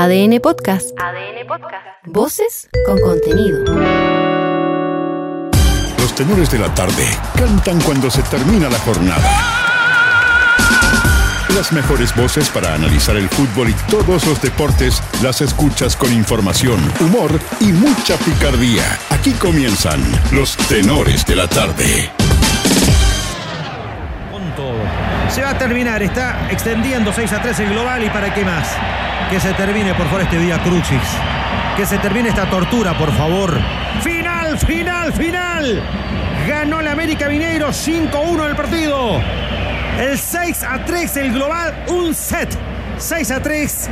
ADN Podcast. ADN Podcast. Voces con contenido. Los tenores de la tarde cantan cuando se termina la jornada. Las mejores voces para analizar el fútbol y todos los deportes las escuchas con información, humor y mucha picardía. Aquí comienzan los tenores de la tarde. Con todo. Se va a terminar, está extendiendo 6 a 3 el global y para qué más. Que se termine por favor este día Crucis. Que se termine esta tortura, por favor. Final, final, final. Ganó el América Mineiro 5-1 el partido. El 6 a 3 el global, un set. 6 a 3.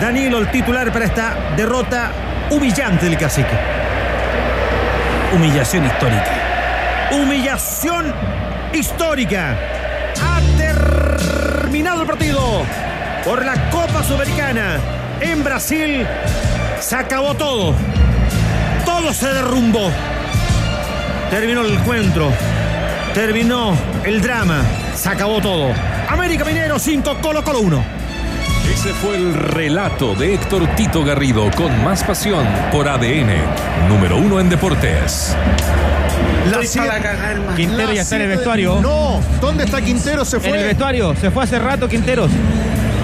Danilo el titular para esta derrota humillante del cacique. Humillación histórica. Humillación histórica. Terminado el partido por la Copa Sudamericana en Brasil. Se acabó todo. Todo se derrumbó. Terminó el encuentro. Terminó el drama. Se acabó todo. América Minero 5, Colo Colo 1. Ese fue el relato de Héctor Tito Garrido con más pasión por ADN, número uno en deportes. La Quintero ya está en el vestuario. No, ¿dónde está Quintero? Se En el fue. vestuario, se fue hace rato Quinteros.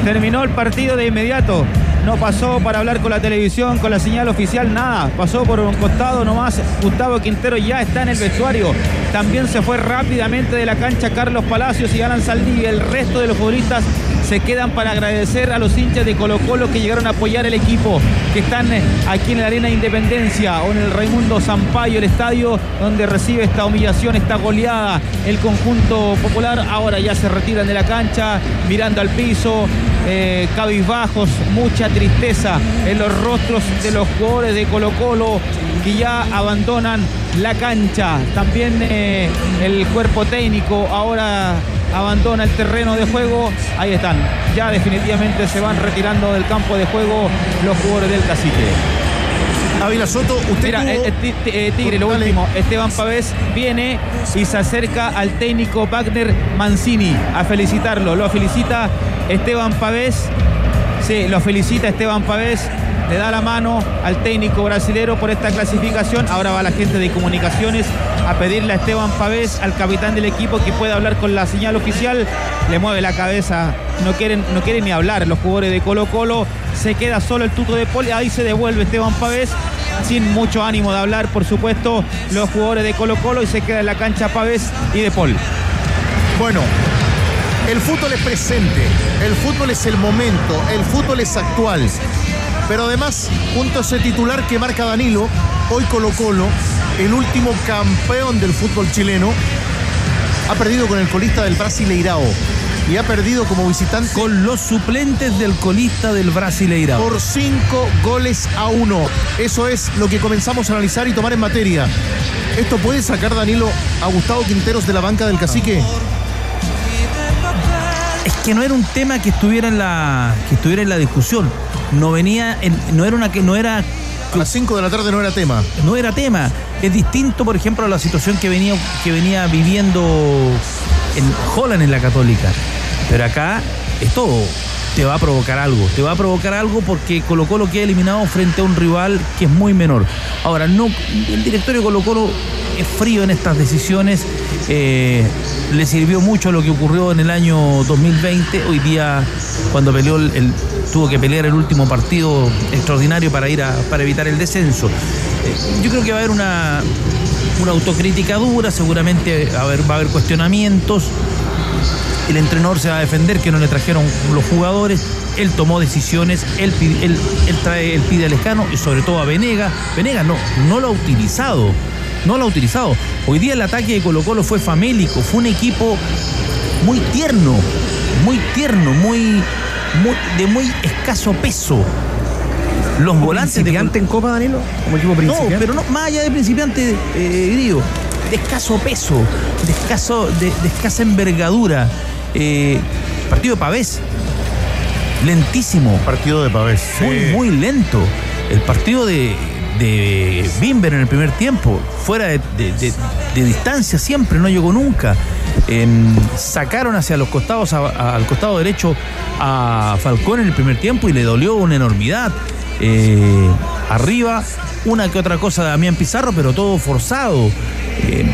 Terminó el partido de inmediato. No pasó para hablar con la televisión, con la señal oficial, nada. Pasó por un costado nomás. Gustavo Quintero ya está en el vestuario. También se fue rápidamente de la cancha Carlos Palacios y Alan Saldivia. El resto de los futbolistas se quedan para agradecer a los hinchas de Colo Colo que llegaron a apoyar el equipo, que están eh, aquí en la Arena Independencia o en el Raimundo Sampaio, el estadio donde recibe esta humillación, esta goleada el conjunto popular. Ahora ya se retiran de la cancha, mirando al piso, eh, cabizbajos, mucha tristeza en los rostros de los jugadores de Colo Colo que ya abandonan la cancha. También eh, el cuerpo técnico ahora abandona el terreno de juego. Ahí están. Ya definitivamente se van retirando del campo de juego los jugadores del cacique. Ávila Soto, usted Mira, tuvo- eh, eh, eh, Tigre, lo último. Esteban Pavés viene y se acerca al técnico Wagner Mancini a felicitarlo. Lo felicita Esteban Pavés. Sí, lo felicita Esteban Pavés. Le da la mano al técnico brasilero por esta clasificación. Ahora va la gente de comunicaciones a pedirle a Esteban Pavés, al capitán del equipo, que pueda hablar con la señal oficial. Le mueve la cabeza. No quieren, no quieren ni hablar los jugadores de Colo Colo. Se queda solo el tuto de Poli. Ahí se devuelve Esteban Pavés sin mucho ánimo de hablar, por supuesto, los jugadores de Colo Colo y se queda en la cancha Pavés y de Paul. Bueno, el fútbol es presente, el fútbol es el momento, el fútbol es actual. Pero además, junto a ese titular que marca Danilo, hoy Colo Colo, el último campeón del fútbol chileno, ha perdido con el colista del Brasileirao y ha perdido como visitante Con los suplentes del colista del Brasileirao. por cinco goles a uno. Eso es lo que comenzamos a analizar y tomar en materia. ¿Esto puede sacar Danilo a Gustavo Quinteros de la banca del cacique? Es que no era un tema que estuviera en la que estuviera en la discusión. No venía en- no era una que no era A las 5 de la tarde no era tema. no era tema. Es distinto, por ejemplo, a la situación que venía, que venía viviendo en Holland en la Católica. Pero acá esto te va a provocar algo. Te va a provocar algo porque Colo Colo queda eliminado frente a un rival que es muy menor. Ahora, no, el directorio Colo Colo es frío en estas decisiones. Eh, le sirvió mucho lo que ocurrió en el año 2020. Hoy día, cuando peleó el, tuvo que pelear el último partido extraordinario para ir a, para evitar el descenso. Eh, yo creo que va a haber una, una autocrítica dura, seguramente a haber, va a haber cuestionamientos. El entrenador se va a defender que no le trajeron los jugadores. Él tomó decisiones, él, él, trae, él pide a Lescano y sobre todo a Venega. Venega no, no lo ha utilizado. No lo ha utilizado. Hoy día el ataque de Colo Colo fue famélico, fue un equipo muy tierno, muy tierno, muy, muy- de muy escaso peso. Los volantes de ¿Principiante en Copa, Danilo? Como equipo no, principiante. pero no, más allá de principiante, eh, Grillo, de escaso peso, de, escaso, de, de escasa envergadura. Eh, partido de Pavés, lentísimo, Partido de Pavés. muy, muy lento. El partido de, de Bimber en el primer tiempo, fuera de, distancia siempre, no llegó nunca. Sacaron hacia los costados, al costado derecho a Falcón en el primer tiempo y le dolió una enormidad. Eh, arriba, una que otra cosa de Damián Pizarro, pero todo forzado. Em,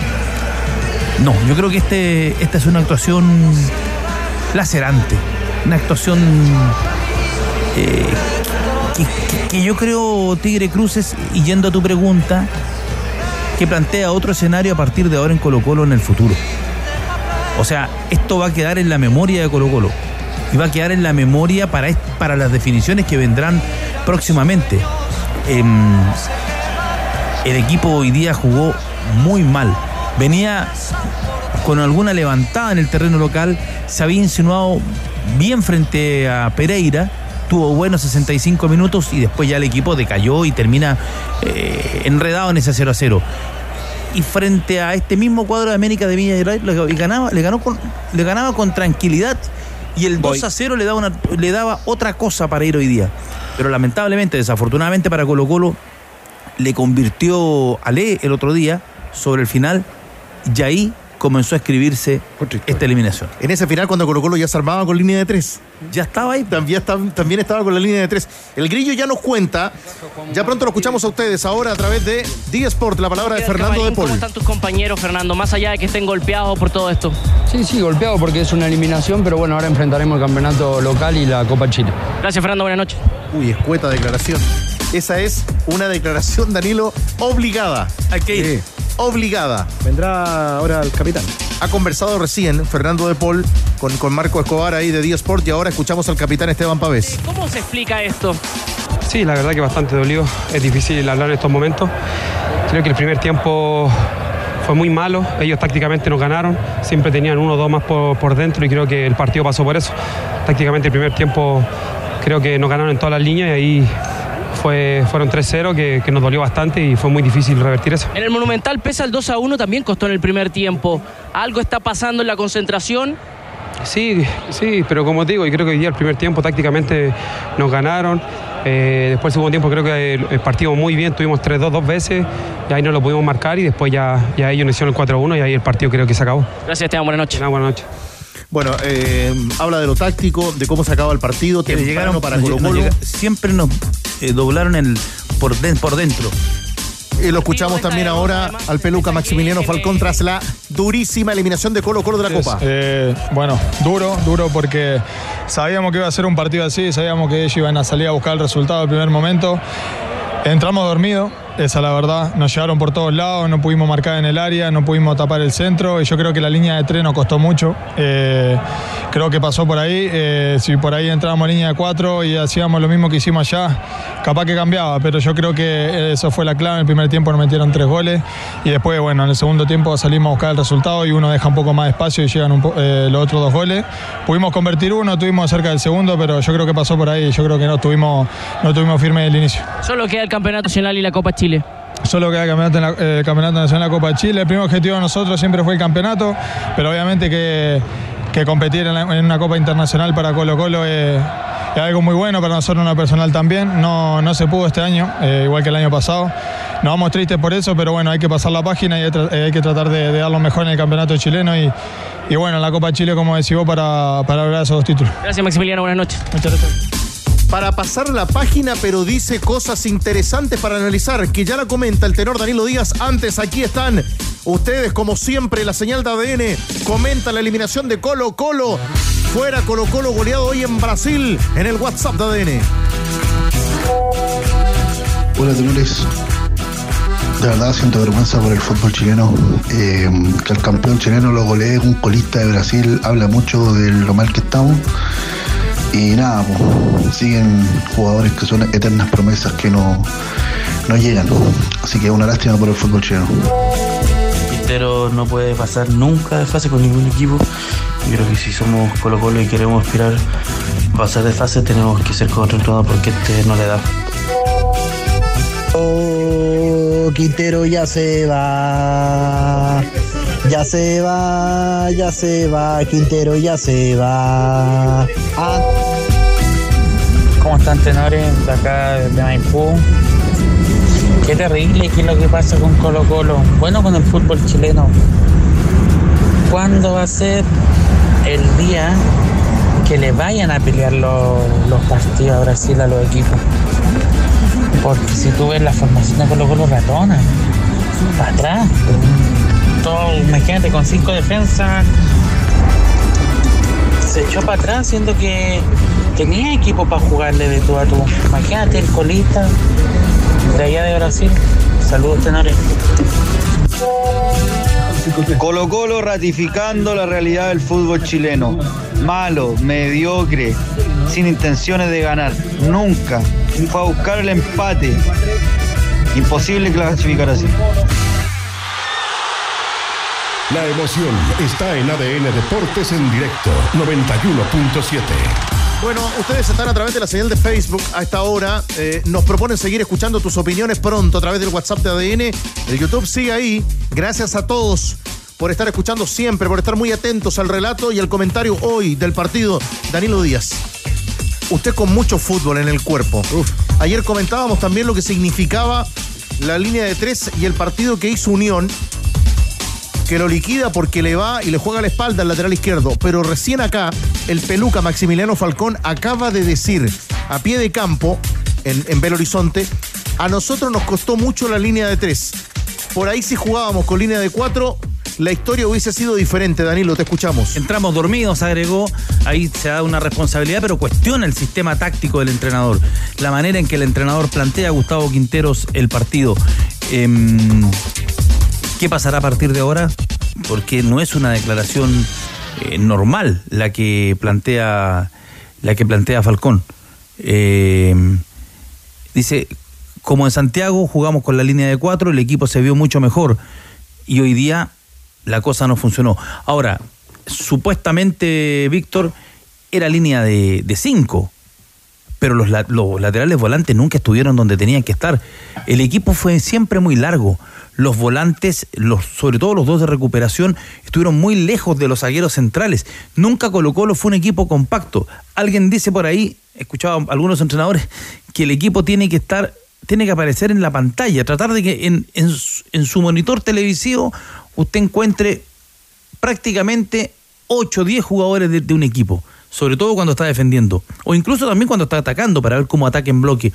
no, yo creo que este, esta es una actuación lacerante, una actuación que, yo creo, Tigre Cruces, y yendo a tu pregunta, que plantea otro escenario a partir de ahora en Colo Colo en el futuro. O sea, esto va a quedar en la memoria de Colo Colo y va a quedar en la memoria para, para las definiciones que vendrán próximamente. Em, el equipo hoy día jugó muy mal. Venía con alguna levantada en el terreno local, se había insinuado bien frente a Pereira tuvo buenos 65 minutos y después ya el equipo decayó y termina eh, enredado en ese 0 a 0. Y frente a este mismo cuadro de América de Villa le ganaba, le, ganó con, le ganaba con tranquilidad y el 2 a 0 le daba, una, le daba otra cosa para ir hoy día. Pero lamentablemente, desafortunadamente para Colo Colo, le convirtió a Le el otro día sobre el final y ahí comenzó a escribirse esta eliminación. En ese final, cuando Colo Colo ya se armaba con línea de tres. Ya estaba ahí. También, también estaba con la línea de tres. El grillo ya nos cuenta. Ya pronto lo escuchamos a ustedes ahora a través de D Sport, la palabra de Fernando de Paul. ¿Cómo están tus compañeros, Fernando? Más allá de que estén golpeados por todo esto. Sí, sí, golpeados porque es una eliminación, pero bueno, ahora enfrentaremos el campeonato local y la Copa Chile. Gracias, Fernando. Buenas noches. Uy, escueta declaración. Esa es una declaración, Danilo, obligada. Hay que ir obligada. Vendrá ahora el capitán. Ha conversado recién Fernando de Paul con, con Marco Escobar ahí de Día Sport y ahora escuchamos al capitán Esteban Pavés. ¿Cómo se explica esto? Sí, la verdad que bastante dolido. Es difícil hablar en estos momentos. Creo que el primer tiempo fue muy malo. Ellos tácticamente nos ganaron. Siempre tenían uno o dos más por, por dentro y creo que el partido pasó por eso. Tácticamente el primer tiempo creo que nos ganaron en todas las líneas y ahí fueron 3-0 que, nos dolió bastante y fue muy difícil revertir eso. En el Monumental, pesa el 2-1, también costó en el primer tiempo. ¿Algo está pasando en la concentración? Sí, sí, pero como te digo, yo creo que hoy día el primer tiempo tácticamente nos ganaron. Eh, después el segundo tiempo creo que el, partido muy bien, tuvimos 3-2 dos veces y ahí no lo pudimos marcar y después ya, ya ellos nos hicieron el 4-1 y ahí el partido creo que se acabó. Gracias, Esteban, buenas noches. buenas noches. Bueno, eh, habla de lo táctico, de cómo se acaba el partido, llegaron para Colo -Colo. siempre nos eh, doblaron el por, por dentro. Y lo escuchamos también ahora al peluca Maximiliano Falcón tras la durísima eliminación de Colo Colo de la Copa. Eh, bueno, duro, duro porque sabíamos que iba a ser un partido así, sabíamos que ellos iban a salir a buscar el resultado al primer momento. Entramos dormidos, esa es la verdad. Nos llevaron por todos lados, no pudimos marcar en el área, no pudimos tapar el centro y yo creo que la línea de tres nos costó mucho. Eh, creo que pasó por ahí. Eh, si por ahí entrábamos línea de cuatro y hacíamos lo mismo que hicimos allá, capaz que cambiaba, pero yo creo que eso fue la clave. En el primer tiempo nos metieron tres goles y después, bueno, en el segundo tiempo salimos a buscar el resultado y uno deja un poco más de espacio y llegan eh, los otros dos goles. Pudimos convertir uno, tuvimos cerca del segundo, pero yo creo que pasó por ahí. Yo creo que no tuvimos, no tuvimos firme el inicio. Solo queda el Campeonato Nacional y la Copa Chile. Solo queda el campeonato, eh, campeonato Nacional la Copa de Chile. El primer objetivo de nosotros siempre fue el campeonato, pero obviamente que, competir en, una Copa Internacional para Colo Colo es, algo muy bueno, para nosotros una personal también. No, no se pudo este año, eh, igual que el año pasado. Nos vamos tristes por eso, pero bueno, hay que pasar la página y hay, que tratar de, dar lo mejor en el campeonato chileno y, y bueno, en la Copa de Chile, como decís vos, para, para lograr esos dos títulos. Gracias, Maximiliano. Buenas noches. Muchas gracias para pasar la página, pero dice cosas interesantes para analizar, que ya la comenta el tenor Danilo Díaz. Antes, aquí están ustedes, como siempre, la señal de ADN comenta la eliminación de Colo Colo. Fuera Colo Colo goleado hoy en Brasil en el WhatsApp de ADN. Hola, tenores. De verdad siento vergüenza por el fútbol chileno. Eh, que el campeón chileno lo golee un colista de Brasil habla mucho de lo mal que estamos. Y nada, pues, siguen jugadores que son eternas promesas que no, no llegan. Así que es una lástima por el fútbol chileno. Quintero no puede pasar nunca de fase con ningún equipo. Yo creo que si somos Colo Colo y queremos aspirar a pasar de fase, tenemos que ser concentrados porque este no le da. Oh, Quintero ya se va. Ya se va, ya se va, Quintero ya se va. Ah. ¿Cómo están tenores? De acá de Maipú. Qué terrible que es lo que pasa con Colo Colo. Bueno, con el fútbol chileno. ¿Cuándo va a ser el día que le vayan a pelear los, los partidos a Brasil a los equipos? Porque si tú ves la formación de Colo Colo ratona, para atrás. Imagínate, con cinco defensas se echó para atrás, siendo que tenía equipo para jugarle de tú a tú. Imagínate el colista de allá de Brasil. Saludos, tenores. Colo Colo ratificando la realidad del fútbol chileno. Malo, mediocre, sin intenciones de ganar. Nunca. Fue a buscar el empate. Imposible clasificar así. La emoción está en ADN Deportes en directo 91.7. Bueno, ustedes están a través de la señal de Facebook a esta hora. Eh, nos proponen seguir escuchando tus opiniones pronto a través del WhatsApp de ADN. El YouTube sigue ahí. Gracias a todos por estar escuchando siempre, por estar muy atentos al relato y al comentario hoy del partido. Danilo Díaz, usted con mucho fútbol en el cuerpo. Ayer comentábamos también lo que significaba la línea de tres y el partido que hizo Unión que lo liquida porque le va y le juega la espalda al lateral izquierdo. Pero recién acá, el peluca Maximiliano Falcón acaba de decir a pie de campo, en, en Belo Horizonte, a nosotros nos costó mucho la línea de tres. Por ahí si jugábamos con línea de cuatro, la historia hubiese sido diferente, Danilo, te escuchamos. Entramos dormidos, agregó, ahí se da una responsabilidad, pero cuestiona el sistema táctico del entrenador, la manera en que el entrenador plantea a Gustavo Quinteros el partido. Em, ¿Qué pasará a partir de ahora? Porque no es una declaración eh, normal la que plantea la que plantea Falcón. Eh, dice, como en Santiago jugamos con la línea de cuatro, el equipo se vio mucho mejor y hoy día la cosa no funcionó. Ahora, supuestamente, Víctor, era línea de, de cinco, pero los, los laterales volantes nunca estuvieron donde tenían que estar. El equipo fue siempre muy largo. Los volantes, los, sobre todo los dos de recuperación, estuvieron muy lejos de los zagueros centrales. Nunca Colo Colo fue un equipo compacto. Alguien dice por ahí, he escuchado a algunos entrenadores, que el equipo tiene que estar, tiene que aparecer en la pantalla, tratar de que en, en su- en su monitor televisivo usted encuentre prácticamente 8 o 10 jugadores de un equipo, sobre todo cuando está defendiendo, o incluso también cuando está atacando para ver cómo ataca en bloque.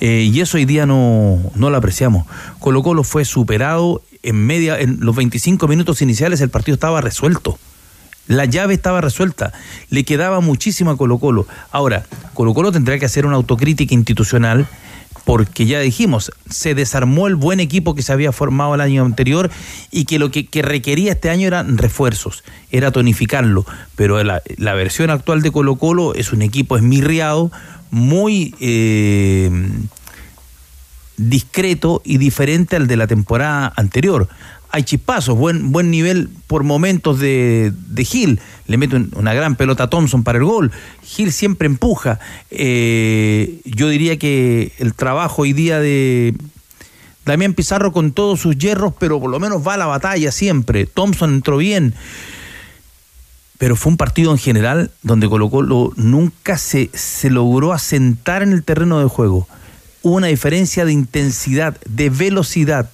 Eh, y eso hoy día no, no lo apreciamos. Colo Colo fue superado en media, en los 25 minutos iniciales el partido estaba resuelto. La llave estaba resuelta, le quedaba muchísimo a Colo Colo. Ahora, Colo Colo tendrá que hacer una autocrítica institucional porque ya dijimos, se desarmó el buen equipo que se había formado el año anterior y que lo que, que requería este año eran refuerzos, era tonificarlo. Pero la, la versión actual de Colo Colo es un equipo esmirriado, muy eh, discreto y diferente al de la temporada anterior. Hay chispazos, buen, buen nivel por momentos de, de Gil. Le mete un- una gran pelota a Thompson para el gol. Gil siempre empuja. Eh, yo diría que el trabajo hoy día de Damián Pizarro con todos sus hierros, pero por lo menos va a la batalla siempre. Thompson entró bien. Pero fue un partido en general donde Colo Colo nunca se, se logró asentar en el terreno de juego. Hubo una diferencia de intensidad, de velocidad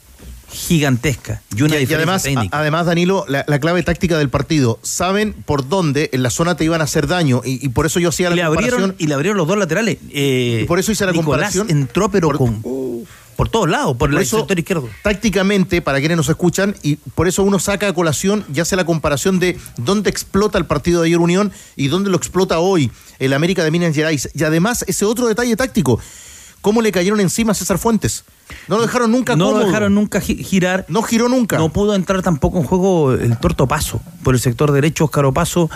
gigantesca y una Y- y, diferencia además, técnica. a- además, Danilo, la, la clave táctica del partido. Saben por dónde en la zona te iban a hacer daño y, y por eso yo hacía la le abrieron, comparación. y le abrieron los dos laterales. Eh, Y por eso hice la Nicolás comparación. entró, pero con, por todos lados, por, Por el eso, sector izquierdo. tácticamente, para quienes nos escuchan, y por eso uno saca a colación y hace la comparación de dónde explota el partido de ayer Unión y dónde lo explota hoy el América de Minas Gerais. Y además, ese otro detalle táctico, cómo le cayeron encima a César Fuentes. No lo dejaron nunca No lo dejaron nunca gi- girar. No giró nunca. No pudo entrar tampoco en juego el torto paso. Por el sector derecho, Oscar Opaso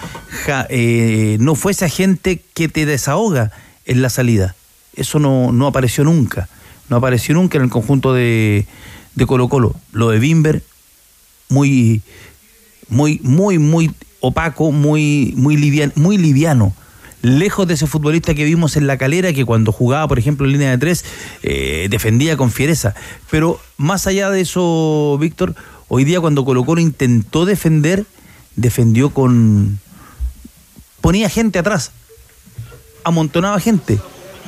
ja- eh, no fue ese agente que te desahoga en la salida. Eso no, no apareció nunca. No apareció nunca en el conjunto de, de Colo Colo. Lo de Bimber, muy, muy, muy, muy opaco, muy, muy, liviano, muy liviano. Lejos de ese futbolista que vimos en la calera, que cuando jugaba, por ejemplo, en línea de tres, eh, defendía con fiereza. Pero más allá de eso, Víctor, hoy día cuando Colo Colo intentó defender, defendió con... ponía gente atrás, amontonaba gente,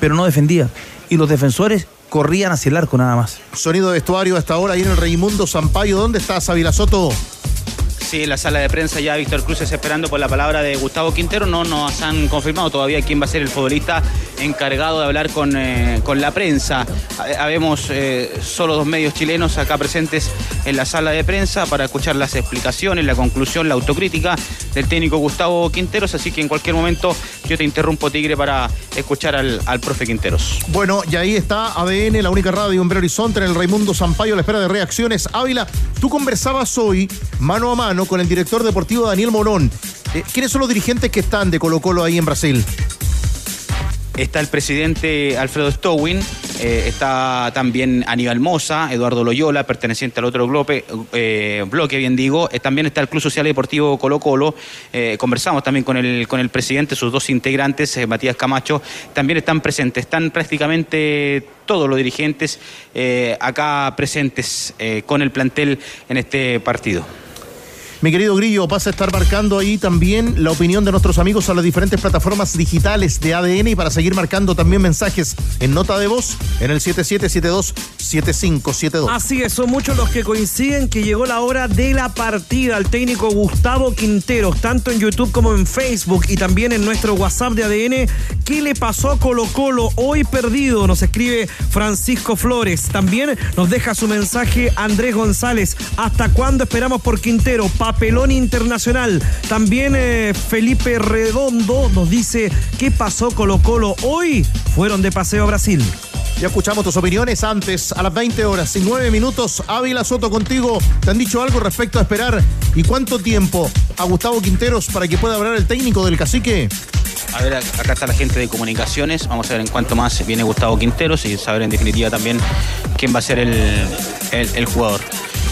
pero no defendía. Y los defensores corrían hacia el arco nada más. Sonido de vestuario hasta ahora ahí en el Raimundo Sampaio. ¿Dónde está Soto? Sí, en la sala de prensa ya Víctor Cruces esperando por la palabra de Gustavo Quintero. No nos han confirmado todavía quién va a ser el futbolista encargado de hablar con, eh, con la prensa. Habemos eh, solo dos medios chilenos acá presentes en la sala de prensa para escuchar las explicaciones, la conclusión, la autocrítica del técnico Gustavo Quinteros. Así que en cualquier momento yo te interrumpo, Tigre, para escuchar al, al profe Quinteros. Bueno, y ahí está ADN, la única radio en Belo Horizonte, en el Raimundo Sampaio, a la espera de reacciones. Ávila, tú conversabas hoy mano a mano con el director deportivo Daniel Morón. Eh, ¿Quiénes son los dirigentes que están de Colo Colo ahí en Brasil? Está el presidente Alfredo Stowin, eh, está también Aníbal Moza, Eduardo Loyola, perteneciente al otro bloque, eh, bloque bien digo. Eh, también está el Club Social y Deportivo Colo Colo. Eh, conversamos también con el, con el presidente, sus dos integrantes, Matías Camacho, también están presentes. Están prácticamente todos los dirigentes acá presentes con el plantel en este partido. Mi querido Grillo, vas a estar marcando ahí también la opinión de nuestros amigos a las diferentes plataformas digitales de ADN y para seguir marcando también mensajes en nota de voz en el 7772-7572. Así es, son muchos los que coinciden que llegó la hora de la partida al técnico Gustavo Quinteros, tanto en YouTube como en Facebook y también en nuestro WhatsApp de ADN. ¿Qué le pasó a Colo Colo hoy perdido? Nos escribe Francisco Flores. También nos deja su mensaje Andrés González. ¿Hasta cuándo esperamos por Quintero? Papelón internacional. También eh, Felipe Redondo nos dice qué pasó Colo Colo hoy. Fueron de paseo a Brasil. Ya escuchamos tus opiniones antes, a las 20 horas y 9 minutos. Ávila Soto contigo. ¿Te han dicho algo respecto a esperar? ¿Y cuánto tiempo a Gustavo Quinteros para que pueda hablar el técnico del cacique? A ver, acá está la gente de comunicaciones. Vamos a ver en cuánto más viene Gustavo Quinteros y saber en definitiva también quién va a ser el, el, el jugador.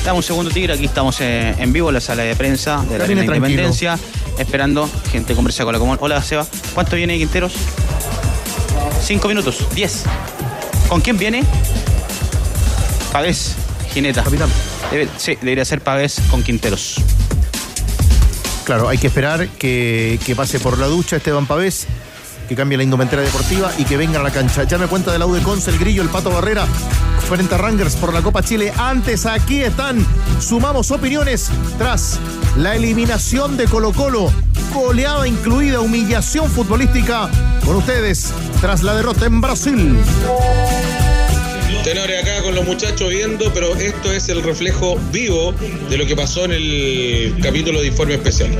Dame un segundo, Tigre. Aquí estamos eh, en vivo en la sala de prensa de la Arena. Independencia. Esperando, gente conversa con la común. Hola, Seba. ¿Cuánto viene Quinteros? Cinco minutos. Diez. ¿Con quién viene? Pavés, Gineta. Debe- sí, debería ser Pavés con Quinteros. Claro, hay que esperar que, que pase por la ducha Esteban Pavés, que cambie la indumentaria deportiva y que venga a la cancha. Ya me cuenta de la U de Conce, el Grillo, el Pato Barrera, frente a Rangers por la Copa Chile. Antes, aquí están. Sumamos opiniones tras la eliminación de Colo Colo. Goleada incluida, humillación futbolística. Con ustedes, tras la derrota en Brasil. Tenores acá con los muchachos viendo, pero esto es el reflejo vivo de lo que pasó en el capítulo de Informe Especial.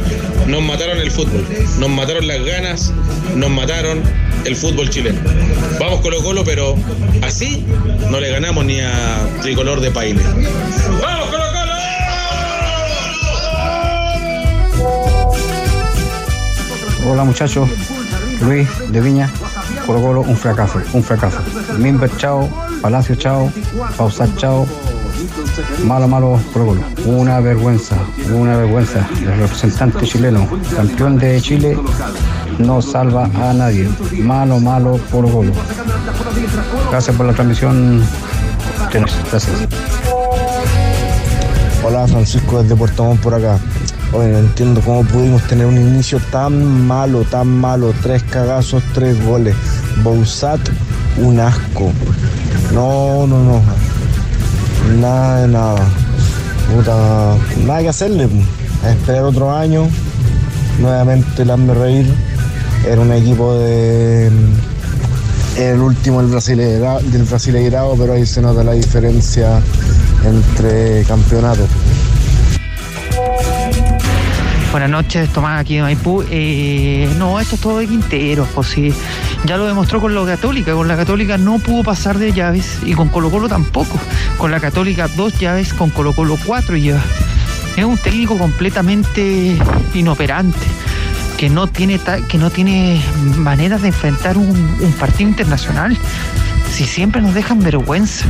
Nos mataron el fútbol, nos mataron las ganas, nos mataron el fútbol chileno. Vamos Colo Colo, pero así no le ganamos ni a Tricolor de Paine. ¡Vamos Colo Colo! Hola muchachos, Luis de Viña, Colo Colo, un fracaso, un fracaso. Mimber, chao, Palacio, chao, Pausat, chao. Malo, malo, Colo. Una vergüenza, una vergüenza. El representante chileno, campeón de Chile, no salva a nadie. Malo, malo, Colo Colo. Gracias por la transmisión. Gracias. Hola Francisco desde Puerto Montt por acá. Oye, no entiendo cómo pudimos tener un inicio tan malo, tan malo. Tres cagazos, tres goles. Bousat, un asco. No, no, no. Nada de nada. Puta, nada que hacerle. A esperar otro año. Nuevamente hazme reír. Era un equipo de. Era el último del Brasileirao, del Brasileirao, pero ahí se nota la diferencia entre campeonatos. Buenas noches, Tomás aquí de Maipú. Eh, no, esto es todo de Quinteros, pues sí. Ya lo demostró con la Católica. Con la Católica no pudo pasar de llaves y con Colo Colo tampoco. Con la Católica dos llaves, con Colo Colo cuatro llaves. Es un técnico completamente inoperante, que no tiene, ta- que no tiene maneras de enfrentar un, partido internacional. Si siempre nos dejan vergüenza.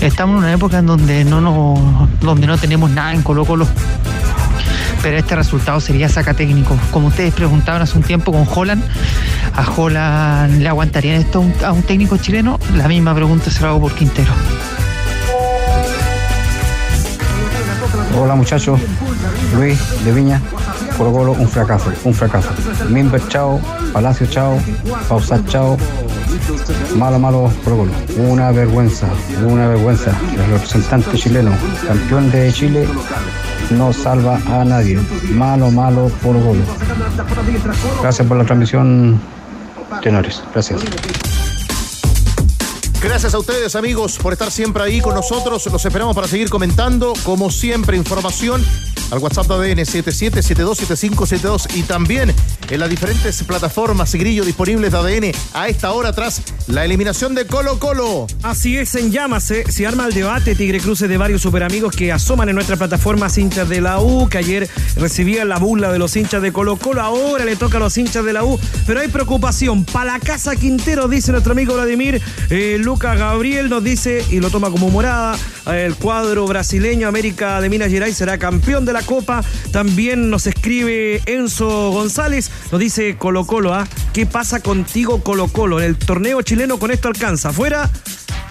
Estamos en una época en donde no, nos- donde no tenemos nada en Colo Colo pero este resultado sería saca técnico. Como ustedes preguntaban hace un tiempo con Holland, ¿a Holland le aguantarían esto a un técnico chileno? La misma pregunta se la hago por Quintero. Hola muchachos, Luis de Viña, Colo Colo, un fracaso, un fracaso. Mimber, chao, Palacio, chao, Pausat, chao. Malo, malo, Colo Colo. Una vergüenza, una vergüenza. El representante chileno, campeón de Chile, no salva a nadie. Malo, malo, Colo Colo. Gracias por la transmisión, tenores. Gracias. Gracias a ustedes, amigos, por estar siempre ahí con nosotros. Los esperamos para seguir comentando. Como siempre, información al WhatsApp de ADN 77727572 y también en las diferentes plataformas y grillos disponibles de ADN a esta hora tras la eliminación de Colo Colo. Así es, en llamas, eh, se arma el debate Tigre Cruce de varios superamigos que asoman en nuestra plataforma hinchas de la U, que ayer recibían la burla de los hinchas de Colo Colo, ahora le toca a los hinchas de la U, pero hay preocupación. Para la casa Quintero, dice nuestro amigo Vladimir, eh, Lucas Gabriel nos dice, y lo toma como morada, el cuadro brasileño América de Minas Gerais será campeón de la Copa. También nos escribe Enzo González, nos dice Colo Colo, ¿ah? ¿qué pasa contigo Colo Colo? En el torneo chileno con esto alcanza. Fuera,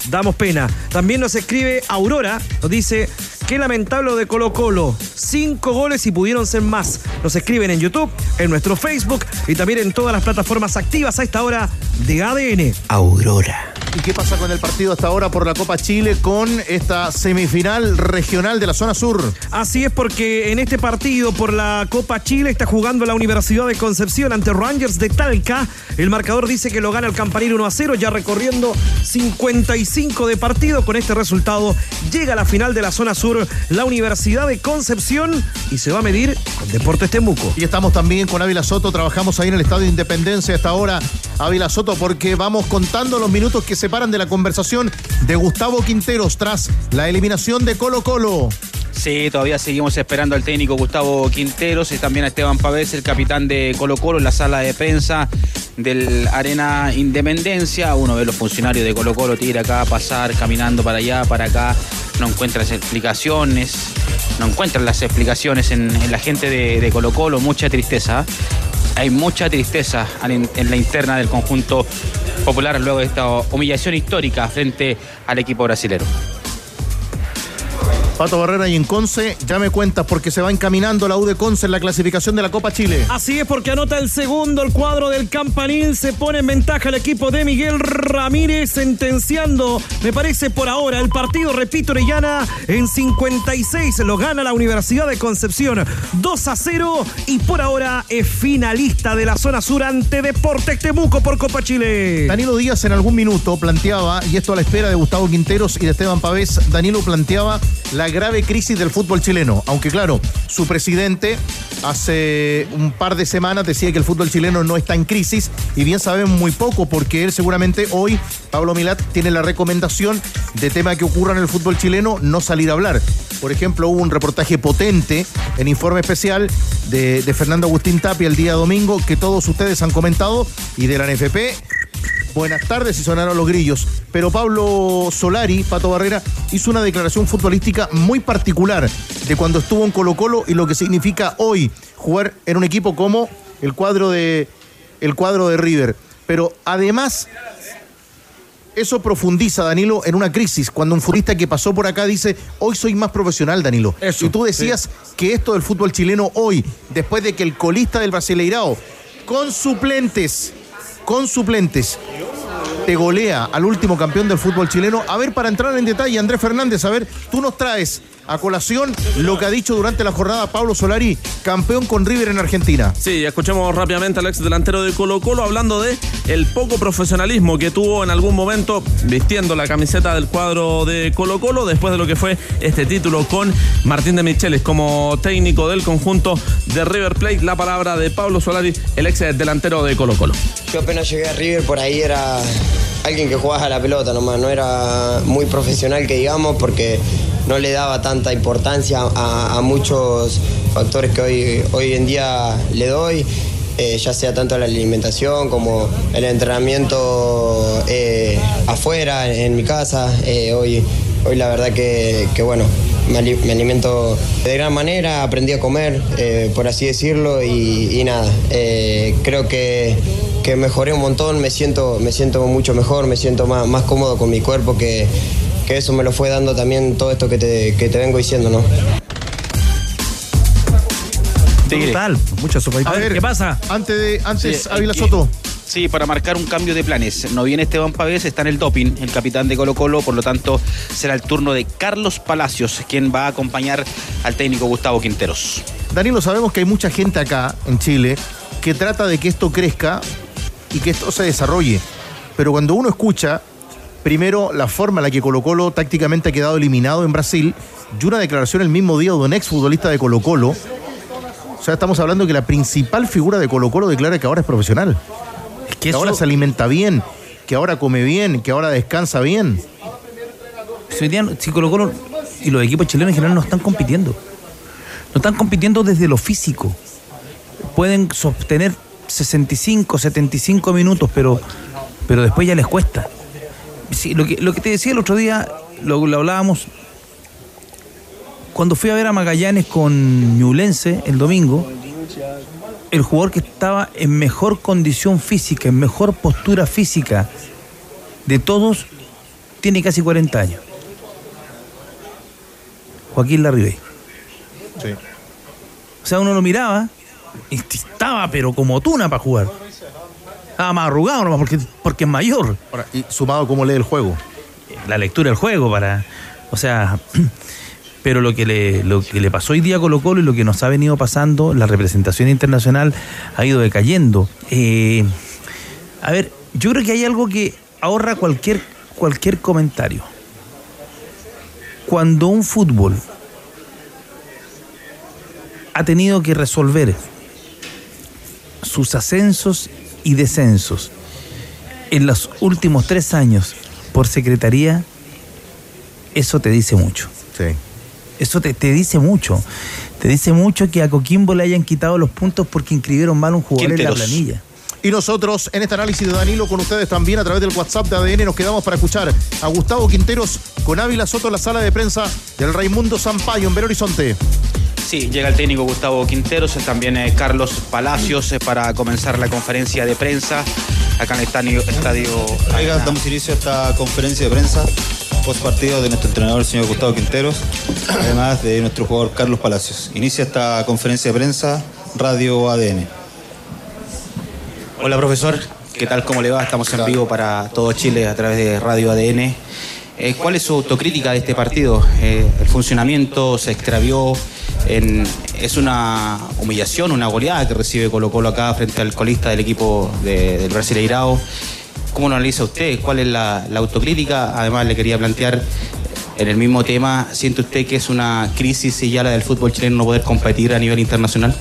damos pena. También nos escribe Aurora, nos dice, qué lamentable de Colo Colo. Cinco goles y pudieron ser más. Nos escriben en YouTube, en nuestro Facebook y también en todas las plataformas activas a esta hora de ADN. Aurora. ¿Y qué pasa con el partido hasta ahora por la Copa Chile con esta semifinal regional de la zona sur? Así es porque en este partido por la Copa Chile está jugando la Universidad de Concepción ante Rangers de Talca. El marcador dice que lo gana el Campanil 1 a 0, ya recorriendo 55 de partido. Con este resultado llega a la final de la zona sur la Universidad de Concepción y se va a medir con Deportes Temuco. Y estamos también con Ávila Soto, trabajamos ahí en el Estadio de Independencia hasta ahora, Ávila Soto, porque vamos contando los minutos que se separan de la conversación de Gustavo Quinteros tras la eliminación de Colo Colo. Sí, todavía seguimos esperando al técnico Gustavo Quinteros y también a Esteban Pavés, el capitán de Colo Colo, en la sala de prensa del Arena Independencia. Uno ve los funcionarios de Colo Colo, tira acá, pasar, caminando para allá, para acá. No encuentran explicaciones, no encuentran las explicaciones en, la gente de, de Colo Colo, mucha tristeza hay mucha tristeza en la interna del conjunto popular luego de esta humillación histórica frente al equipo brasilero. Pato Barrera y en Conce, ya me cuentas porque se va encaminando la U de Conce en la clasificación de la Copa Chile. Así es porque anota el segundo, el cuadro del Campanil, se pone en ventaja el equipo de Miguel Ramírez sentenciando, me parece por ahora, el partido, repito, Orellana en 56 lo gana la Universidad de Concepción 2 a 0 y por ahora es finalista de la zona sur ante Deportes Temuco por Copa Chile. Danilo Díaz en algún minuto planteaba, y esto a la espera de Gustavo Quinteros y de Esteban Pavés, Danilo planteaba la grave crisis del fútbol chileno. Aunque claro, su presidente hace un par de semanas decía que el fútbol chileno no está en crisis y bien sabemos muy poco porque él seguramente hoy, Pablo Milat, tiene la recomendación de tema que ocurra en el fútbol chileno no salir a hablar. Por ejemplo, hubo un reportaje potente en informe especial de, de Fernando Agustín Tapia el día domingo que todos ustedes han comentado y de la NFP buenas tardes y sonaron los grillos. Pero Pablo Solari, Pato Barrera, hizo una declaración futbolística muy particular de cuando estuvo en Colo Colo y lo que significa hoy jugar en un equipo como el cuadro de, el cuadro de River. Pero además, eso profundiza, Danilo, en una crisis. Cuando un futbolista que pasó por acá dice, hoy soy más profesional, Danilo. y tú decías que esto del fútbol chileno hoy, después de que el colista del Brasileirao, con suplentes, con suplentes, te golea al último campeón del fútbol chileno. A ver, para entrar en detalle, Andrés Fernández, a ver, tú nos traes a colación lo que ha dicho durante la jornada Pablo Solari, campeón con River en Argentina. Sí, escuchemos rápidamente al ex delantero de Colo Colo hablando de el poco profesionalismo que tuvo en algún momento vistiendo la camiseta del cuadro de Colo Colo después de lo que fue este título con Martín de Micheles como técnico del conjunto de River Plate. La palabra de Pablo Solari, el ex delantero de Colo Colo. Yo apenas llegué a River por ahí era alguien que jugaba a la pelota nomás, no era muy profesional que digamos porque no le daba tanta importancia a, muchos factores que hoy, hoy en día le doy. Eh, ya sea tanto la alimentación como el entrenamiento eh, afuera, en, mi casa. Eh, hoy, hoy la verdad que, que bueno, me, me, alimento de gran manera, aprendí a comer, por así decirlo, y, y nada, creo que, que, mejoré un montón, me siento, me siento mucho mejor, me siento más, más cómodo con mi cuerpo que, que eso me lo fue dando también todo esto que te, que te vengo diciendo, ¿no? Total, mucha sopa. A ver, ¿Qué pasa? Antes de, antes, Sí, Ávila Soto. Sí, para marcar un cambio de planes. No viene Esteban Pavés, está en el doping, el capitán de Colo Colo, por lo tanto será el turno de Carlos Palacios, quien va a acompañar al técnico Gustavo Quinteros. Danilo, sabemos que hay mucha gente acá en Chile que trata de que esto crezca y que esto se desarrolle. Pero cuando uno escucha, primero, la forma en la que Colo Colo tácticamente ha quedado eliminado en Brasil y una declaración el mismo día de un exfutbolista de Colo Colo, o sea, estamos hablando que la principal figura de Colo Colo declara que ahora es profesional. que ahora se alimenta bien, que ahora come bien, que ahora descansa bien. Si, hoy día, si Colo Colo y los equipos chilenos en general no están compitiendo. No están compitiendo desde lo físico. Pueden sostener 65, 75 minutos, pero, pero después ya les cuesta. Sí, lo, que, lo que te decía el otro día, lo, lo hablábamos, cuando fui a ver a Magallanes con Ñulense el domingo, el jugador que estaba en mejor condición física, en mejor postura física de todos, tiene casi 40 años. Joaquín Larribey. Sí. O sea, uno lo miraba y estaba pero como tuna para jugar. Estaba más arrugado nomás porque, porque es mayor. Ahora, y sumado cómo lee el juego. La lectura del juego para... O sea, pero lo que le, lo que le pasó hoy día a Colo Colo y lo que nos ha venido pasando, la representación internacional ha ido decayendo. Eh, a ver, yo creo que hay algo que ahorra cualquier, cualquier comentario. Cuando un fútbol ha tenido que resolver sus ascensos y descensos en los últimos tres años por secretaría, eso te dice mucho. Sí. Eso te, te dice mucho. Te dice mucho que a Coquimbo le hayan quitado los puntos porque inscribieron mal un jugador en la planilla. Y nosotros en este análisis de Danilo con ustedes también a través del WhatsApp de ADN nos quedamos para escuchar a Gustavo Quinteros con Ávila Soto en la sala de prensa del Raimundo Sampaio en Belo Horizonte. Sí, llega el técnico Gustavo Quinteros, también eh, Carlos Palacios eh, para comenzar la conferencia de prensa acá en el estadio. estadio Oiga, damos inicio a esta conferencia de prensa post partido de nuestro entrenador, el señor Gustavo Quinteros, además de nuestro jugador Carlos Palacios. Inicia esta conferencia de prensa Radio ADN. Hola profesor, ¿qué tal? ¿Cómo le va? Estamos en vivo para todo Chile a través de Radio ADN. Eh, ¿Cuál es su autocrítica de este partido? Eh, el funcionamiento se extravió, es una humillación, una goleada que recibe Colo Colo acá frente al colista del equipo de- del Brasileirao. ¿Cómo lo analiza usted? ¿Cuál es la, la autocrítica? Además le quería plantear en el mismo tema, ¿siente usted que es una crisis y ya la del fútbol chileno no poder competir a nivel internacional?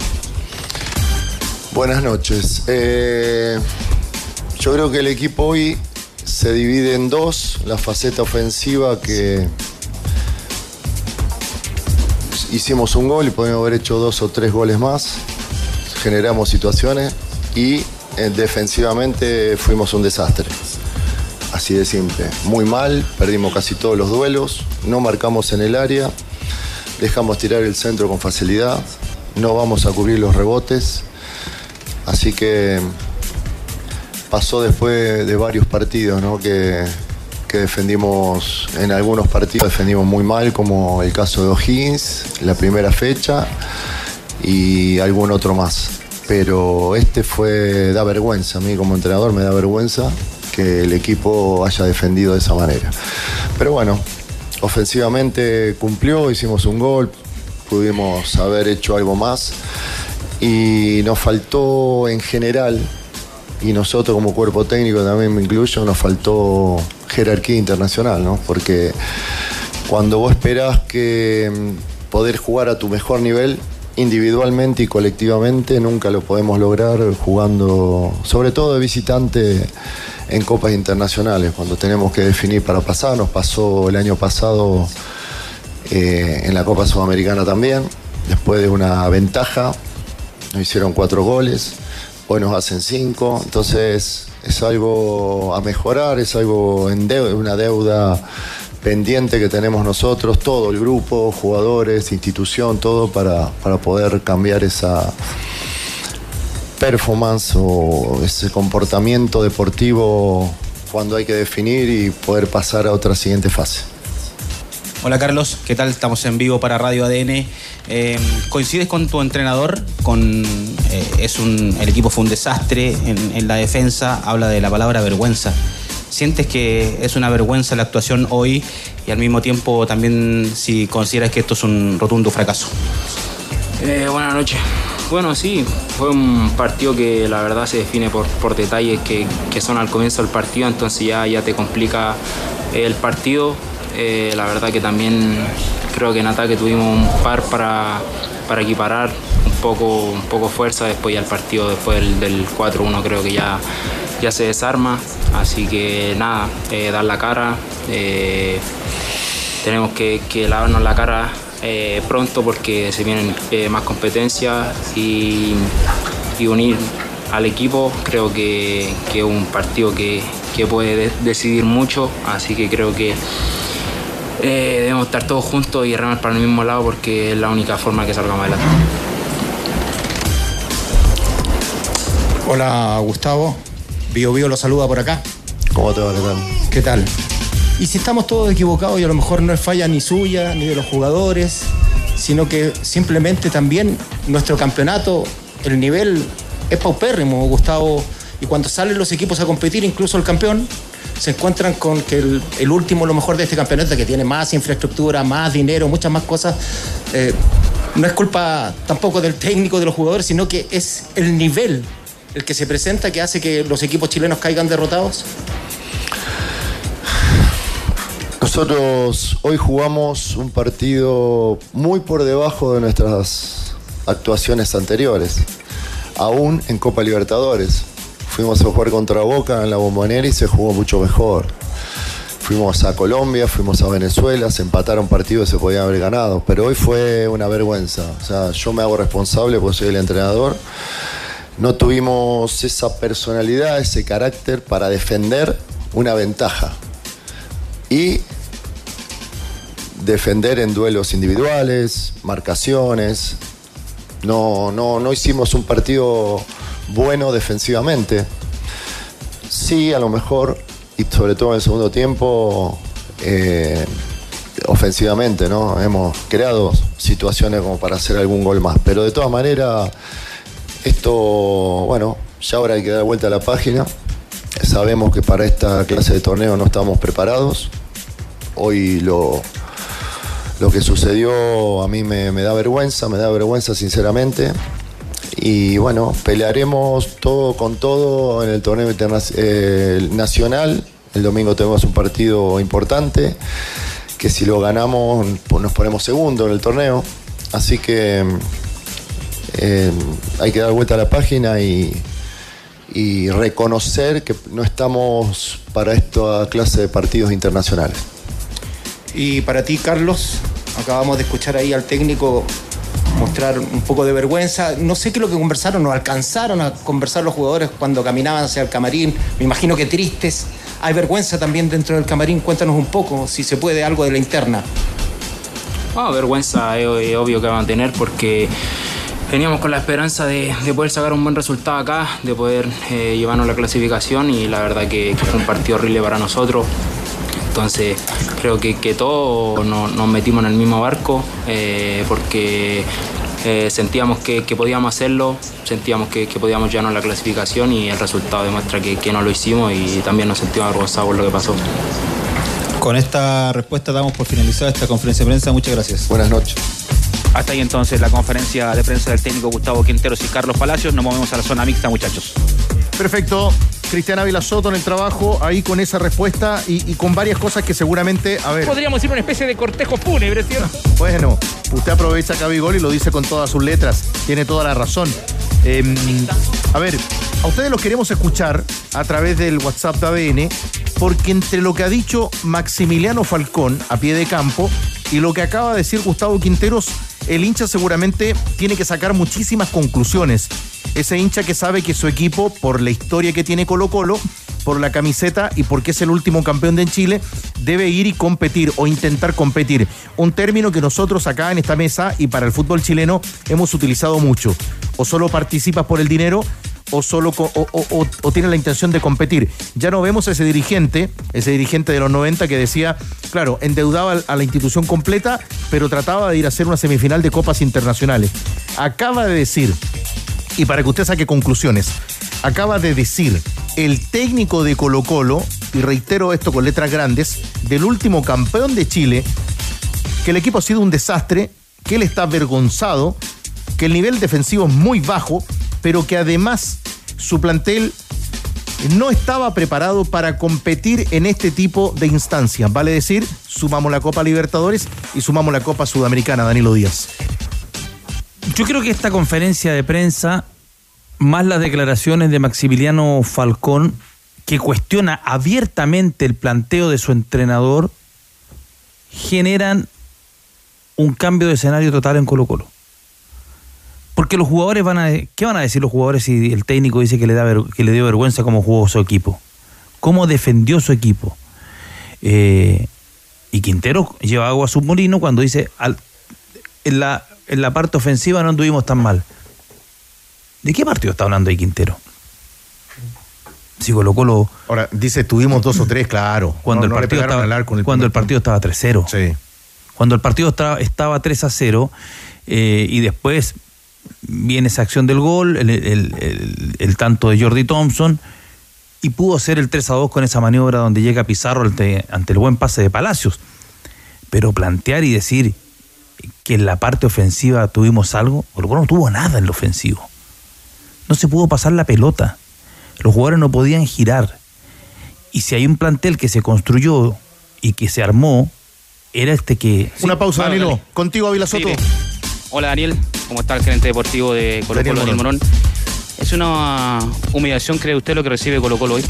Buenas noches. Eh, yo creo que el equipo hoy se divide en dos. La faceta ofensiva que hicimos un gol y podemos haber hecho dos o tres goles más. Generamos situaciones y eh, defensivamente fuimos un desastre. Así de simple. Muy mal, perdimos casi todos los duelos, no marcamos en el área, dejamos tirar el centro con facilidad, no vamos a cubrir los rebotes. Así que pasó después de varios partidos, ¿no? Que, que defendimos, en algunos partidos defendimos muy mal, como el caso de O'Higgins, la primera fecha, y algún otro más. Pero este fue, da vergüenza, a mí como entrenador me da vergüenza que el equipo haya defendido de esa manera. Pero bueno, ofensivamente cumplió, hicimos un gol, pudimos haber hecho algo más y nos faltó en general, y nosotros como cuerpo técnico también me incluyo, nos faltó jerarquía internacional, ¿no? Porque cuando vos esperás que mm, poder jugar a tu mejor nivel, individualmente y colectivamente, nunca lo podemos lograr jugando, sobre todo de visitante en copas internacionales, cuando tenemos que definir para pasar, nos pasó el año pasado eh, en la Copa Sudamericana también, después de una ventaja, nos hicieron cuatro goles, hoy nos hacen cinco, entonces es algo a mejorar, es algo en deu- una deuda pendiente que tenemos nosotros, todo el grupo, jugadores, institución, todo para, para poder cambiar esa performance o ese comportamiento deportivo cuando hay que definir y poder pasar a otra siguiente fase. Hola Carlos, ¿qué tal? Estamos en vivo para Radio ADN. Eh, ¿Coincides con tu entrenador? Con, eh, es un, el equipo fue un desastre en, en la defensa, habla de la palabra vergüenza. ¿Sientes que es una vergüenza la actuación hoy y al mismo tiempo también si consideras que esto es un rotundo fracaso? Eh, buenas noches. Bueno, sí, fue un partido que la verdad se define por, detalles que, que son al comienzo del partido, entonces ya, ya te complica el partido. Eh, la verdad que también creo que en ataque tuvimos un par para, para equiparar un poco, un poco fuerza, después ya el partido, después del, del 4-1 creo que ya, ya se desarma, así que nada, eh, dar la cara, eh, tenemos que, lavarnos la cara pronto porque se vienen más competencias y, unir al equipo creo que es un partido que, que puede de- decidir mucho, así que creo que eh, debemos estar todos juntos y remar para el mismo lado porque es la única forma que salgamos adelante. Hola Gustavo, Bio Bio lo saluda por acá. ¿Cómo te va? ¿Qué tal? Y si estamos todos equivocados y a lo mejor no es falla ni suya ni de los jugadores, sino que simplemente también nuestro campeonato, el nivel es paupérrimo, Gustavo, y cuando salen los equipos a competir, incluso el campeón, se encuentran con que el, último, lo mejor de este campeonato, que tiene más infraestructura, más dinero, muchas más cosas, eh, no es culpa tampoco del técnico, de los jugadores, sino que es el nivel el que se presenta que hace que los equipos chilenos caigan derrotados. Nosotros hoy jugamos un partido muy por debajo de nuestras actuaciones anteriores, aún en Copa Libertadores. Fuimos a jugar contra Boca en la bombonera y se jugó mucho mejor. Fuimos a Colombia, fuimos a Venezuela, se empataron partidos y se podían haber ganado, pero hoy fue una vergüenza. O sea, yo me hago responsable porque soy el entrenador. No tuvimos esa personalidad, ese carácter para defender una ventaja. Y defender en duelos individuales, marcaciones. No, no, no hicimos un partido bueno defensivamente. Sí, a lo mejor, y sobre todo en el segundo tiempo, eh, ofensivamente, ¿no? Hemos creado situaciones como para hacer algún gol más. Pero de todas maneras, esto, bueno, ya ahora hay que dar vuelta a la página. Sabemos que para esta clase de torneo no estamos preparados. Hoy lo, lo que sucedió a mí me, me da vergüenza, me da vergüenza sinceramente. Y bueno, pelearemos todo con todo en el torneo eh, nacional. El domingo tenemos un partido importante que si lo ganamos pues nos ponemos segundo en el torneo. Así que eh, hay que dar vuelta a la página y, y reconocer que no estamos para esta clase de partidos internacionales. Y para ti, Carlos, acabamos de escuchar ahí al técnico mostrar un poco de vergüenza. No sé qué es lo que conversaron, no alcanzaron a conversar los jugadores cuando caminaban hacia el camarín. Me imagino que tristes. Hay vergüenza también dentro del camarín. Cuéntanos un poco, si se puede, algo de la interna. Ah, vergüenza es, es obvio que van a tener porque veníamos con la esperanza de, de poder sacar un buen resultado acá, de poder eh, llevarnos la clasificación y la verdad que, que fue un partido horrible para nosotros. Entonces creo que, que todos no- nos metimos en el mismo barco eh, porque eh, sentíamos que, que podíamos hacerlo, sentíamos que, que podíamos llevarnos la clasificación y el resultado demuestra que, que no lo hicimos y también nos sentimos avergonzados por lo que pasó. Con esta respuesta damos por finalizada esta conferencia de prensa. Muchas gracias. Buenas noches. Hasta ahí entonces la conferencia de prensa del técnico Gustavo Quinteros y Carlos Palacios. Nos movemos a la zona mixta, muchachos. Perfecto. Cristian Ávila Soto en el trabajo, ahí con esa respuesta y, y con varias cosas que seguramente, a ver, Podríamos ir a una especie de cortejo fúnebre, ¿cierto? bueno, usted aprovecha Cabigol y lo dice con todas sus letras, tiene toda la razón. Eh, a ver, a ustedes los queremos escuchar a través del WhatsApp de ADN, porque entre lo que ha dicho Maximiliano Falcón a pie de campo y lo que acaba de decir Gustavo Quinteros, el hincha seguramente tiene que sacar muchísimas conclusiones. Ese hincha que sabe que su equipo, por la historia que tiene Colo Colo, por la camiseta y porque es el último campeón de Chile, debe ir y competir o intentar competir. Un término que nosotros acá en esta mesa y para el fútbol chileno hemos utilizado mucho. O solo participas por el dinero o solo o tiene la intención de competir. Ya no vemos a ese dirigente, ese dirigente de los 90 que decía, claro, endeudaba a la institución completa, pero trataba de ir a hacer una semifinal de copas internacionales. Acaba de decir, y para que usted saque conclusiones, acaba de decir el técnico de Colo Colo, y reitero esto con letras grandes, del último campeón de Chile, que el equipo ha sido un desastre, que él está avergonzado, que el nivel defensivo es muy bajo, pero que además su plantel no estaba preparado para competir en este tipo de instancias. Vale decir, sumamos la Copa Libertadores y sumamos la Copa Sudamericana, Danilo Díaz. Yo creo que esta conferencia de prensa, más las declaraciones de Maximiliano Falcón, que cuestiona abiertamente el planteo de su entrenador, generan un cambio de escenario total en Colo Colo. Porque los jugadores van a... ¿Qué van a decir los jugadores si el técnico dice que le, da que le dio vergüenza cómo jugó su equipo? ¿Cómo defendió su equipo? Eh, y Quintero lleva agua a su molino cuando dice, al- en, la, en la parte ofensiva no anduvimos tan mal. ¿De qué partido está hablando ahí Quintero? Si Colo Colo... Ahora, dice, tuvimos dos o tres, claro. Cuando, No- el, partido estaba, al el cuando el primer partido estaba 3-0. Sí. Cuando el partido estaba, estaba 3 a 0 eh, y después viene esa acción del gol, el, el- el- el tanto de Jordi Thompson, y pudo hacer el 3 a 2 con esa maniobra donde llega Pizarro ante, ante el buen pase de Palacios. Pero plantear y decir que en la parte ofensiva tuvimos algo, Colo Colo no tuvo nada en lo ofensivo. No se pudo pasar la pelota. Los jugadores no podían girar. Y si hay un plantel que se construyó y que se armó, era este que... Una pausa, Danilo. dale. Contigo, Ávila Soto. Hola Daniel, ¿cómo está el gerente deportivo de Colo Daniel Colo, Daniel Morón. Morón? ¿Es una humillación, cree usted, lo que recibe Colo Colo hoy?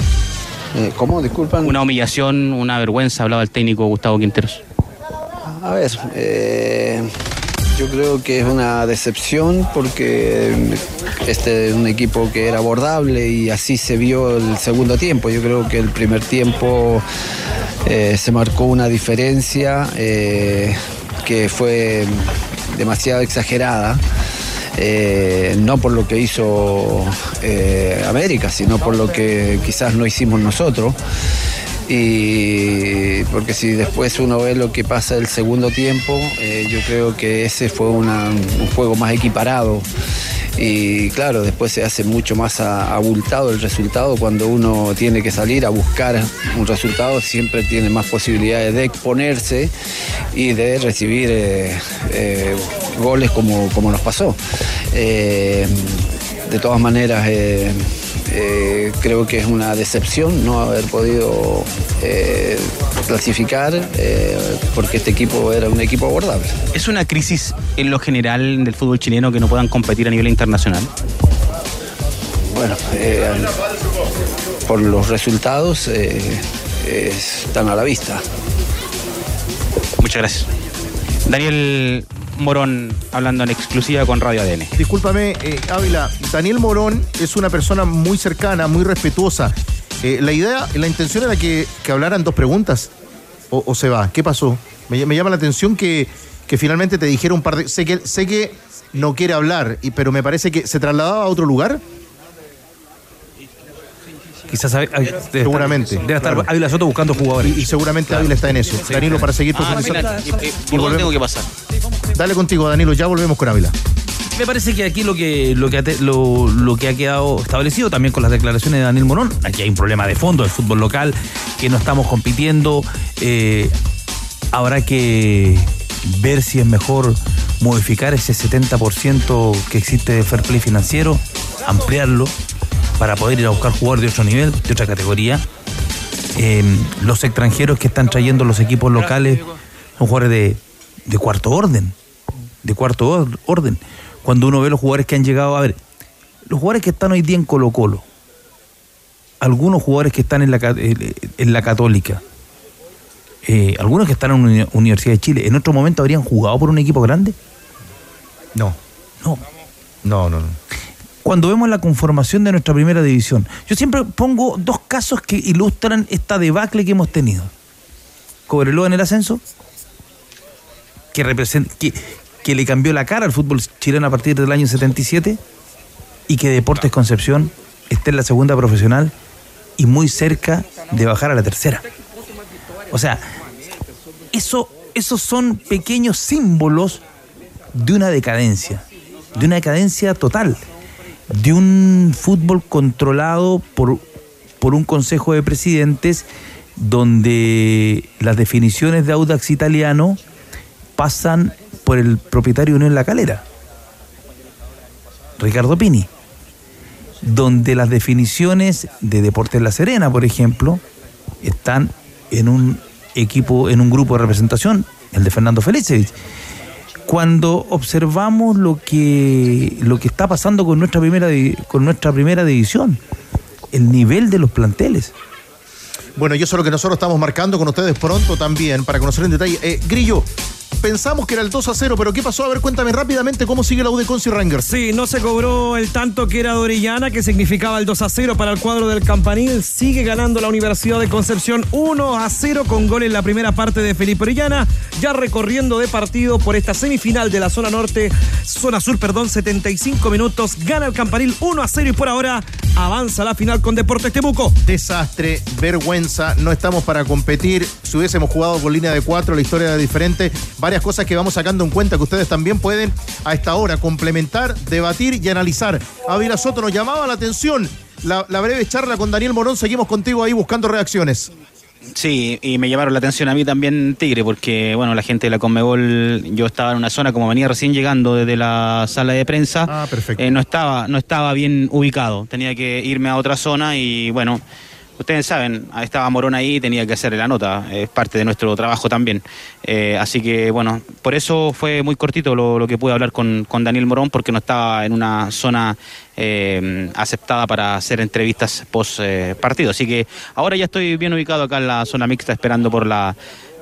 ¿Cómo? Disculpan. Una humillación, una vergüenza, hablaba el técnico Gustavo Quinteros. A ver, eh, yo creo que es una decepción porque este es un equipo que era abordable y así se vio el segundo tiempo. Yo creo que el primer tiempo eh, se marcó una diferencia eh, que fue demasiado exagerada. no por lo que hizo América, sino por lo que quizás no hicimos nosotros. Y porque si después uno ve lo que pasa el segundo tiempo, eh, yo creo que ese fue un juego más equiparado. Y claro, después se hace mucho más abultado el resultado cuando uno tiene que salir a buscar un resultado, siempre tiene más posibilidades de exponerse y de recibir eh, eh, goles como, como nos pasó. De todas maneras, eh, creo que es una decepción no haber podido eh, clasificar eh, porque este equipo era un equipo abordable. ¿Es una crisis en lo general del fútbol chileno que no puedan competir a nivel internacional? Bueno, por los resultados están a la vista. Muchas gracias. Daniel Morón hablando en exclusiva con Radio ADN. Discúlpame, eh, Ávila, Daniel Morón es una persona muy cercana, muy respetuosa. Eh, la idea, la intención era que, que hablaran dos preguntas. O, se va? ¿Qué pasó? Me, llama la atención que, que finalmente te dijera un par de. Sé que, sé que no quiere hablar, pero me parece que se trasladaba a otro lugar. Quizás debe estar- Seguramente. Debe estar claro. Ávila Soto buscando jugadores. Y, y seguramente Ávila está en eso. Sí. Danilo, para seguir Ah, profundizando. mira, y- y- ¿Por dónde volvemos. tengo que pasar? Dale contigo, Danilo, ya volvemos con Ávila. Me parece que aquí lo que, lo que, ha te- lo, lo que ha quedado establecido también con las declaraciones de Daniel Morón, aquí hay un problema de fondo del fútbol local, que no estamos compitiendo. eh, habrá que ver si es mejor modificar ese 70% que existe de fair play financiero, ampliarlo para poder ir a buscar jugadores de otro nivel, de otra categoría. Eh, los extranjeros que están trayendo los equipos locales son jugadores de, de cuarto orden. De cuarto or- orden. Cuando uno ve los jugadores que han llegado, a ver, los jugadores que están hoy día en Colo Colo, algunos jugadores que están en la, eh, en la Católica, eh, algunos que están en la Uni- Universidad de Chile, ¿en otro momento habrían jugado por un equipo grande? No. No. No, no, no. Cuando vemos la conformación de nuestra primera división, yo siempre pongo dos casos que ilustran esta debacle que hemos tenido. Cobreloa en el ascenso, que, represent- que, que le cambió la cara al fútbol chileno a partir del año 77, y que Deportes Concepción está en la segunda profesional y muy cerca de bajar a la tercera. O sea, eso, esos son pequeños símbolos de una decadencia, de una decadencia total, de un fútbol controlado por, por un consejo de presidentes donde las definiciones de Audax italiano pasan por el propietario de La Calera, Ricardo Pini, donde las definiciones de Deportes La Serena, por ejemplo, están en un equipo, en un grupo de representación, el de Fernando Felicevich. Cuando observamos lo que, lo que está pasando con nuestra primera, con nuestra primera división, el nivel de los planteles. Bueno, y eso es lo que nosotros estamos marcando con ustedes pronto también para conocer en detalle. Eh, Grillo, pensamos que era el 2 a 0, pero ¿qué pasó? A ver, cuéntame rápidamente cómo sigue la U de Conci Rangers. Sí, no se cobró el tanto que era de Orellana, que significaba el 2 a 0 para el cuadro del Campanil. Sigue ganando la Universidad de Concepción 1 a 0 con gol en la primera parte de Felipe Orellana. Ya recorriendo de partido por esta semifinal de la zona norte, zona sur, perdón, 75 minutos. Gana el Campanil 1 a 0 y por ahora avanza la final con Deportes Temuco. Desastre, vergüenza, no estamos para competir. Si hubiésemos jugado con línea de cuatro, la historia era diferente. Varias cosas que vamos sacando en cuenta que ustedes también pueden a esta hora complementar, debatir y analizar. Ávila Soto nos llamaba la atención la, la breve charla con Daniel Morón. Seguimos contigo ahí buscando reacciones. Sí, y me llamaron la atención a mí también Tigre, porque bueno, la gente de la Conmebol, yo estaba en una zona como venía recién llegando desde la sala de prensa, Ah, perfecto. eh, no estaba, no estaba bien ubicado, tenía que irme a otra zona y bueno, ustedes saben, ahí estaba Morón ahí, tenía que hacer la nota, es parte de nuestro trabajo también. Eh, así que bueno, por eso fue muy cortito lo, lo que pude hablar con, con Daniel Morón, porque no estaba en una zona eh, aceptada para hacer entrevistas post eh, partido. Así que ahora ya estoy bien ubicado acá en la zona mixta, esperando por la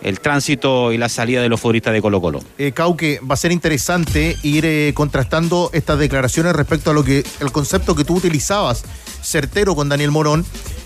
el tránsito y la salida de los futbolistas de Colo Colo. Eh, Cauque, va a ser interesante ir eh, contrastando estas declaraciones respecto a lo que el concepto que tú utilizabas, certero con Daniel Morón,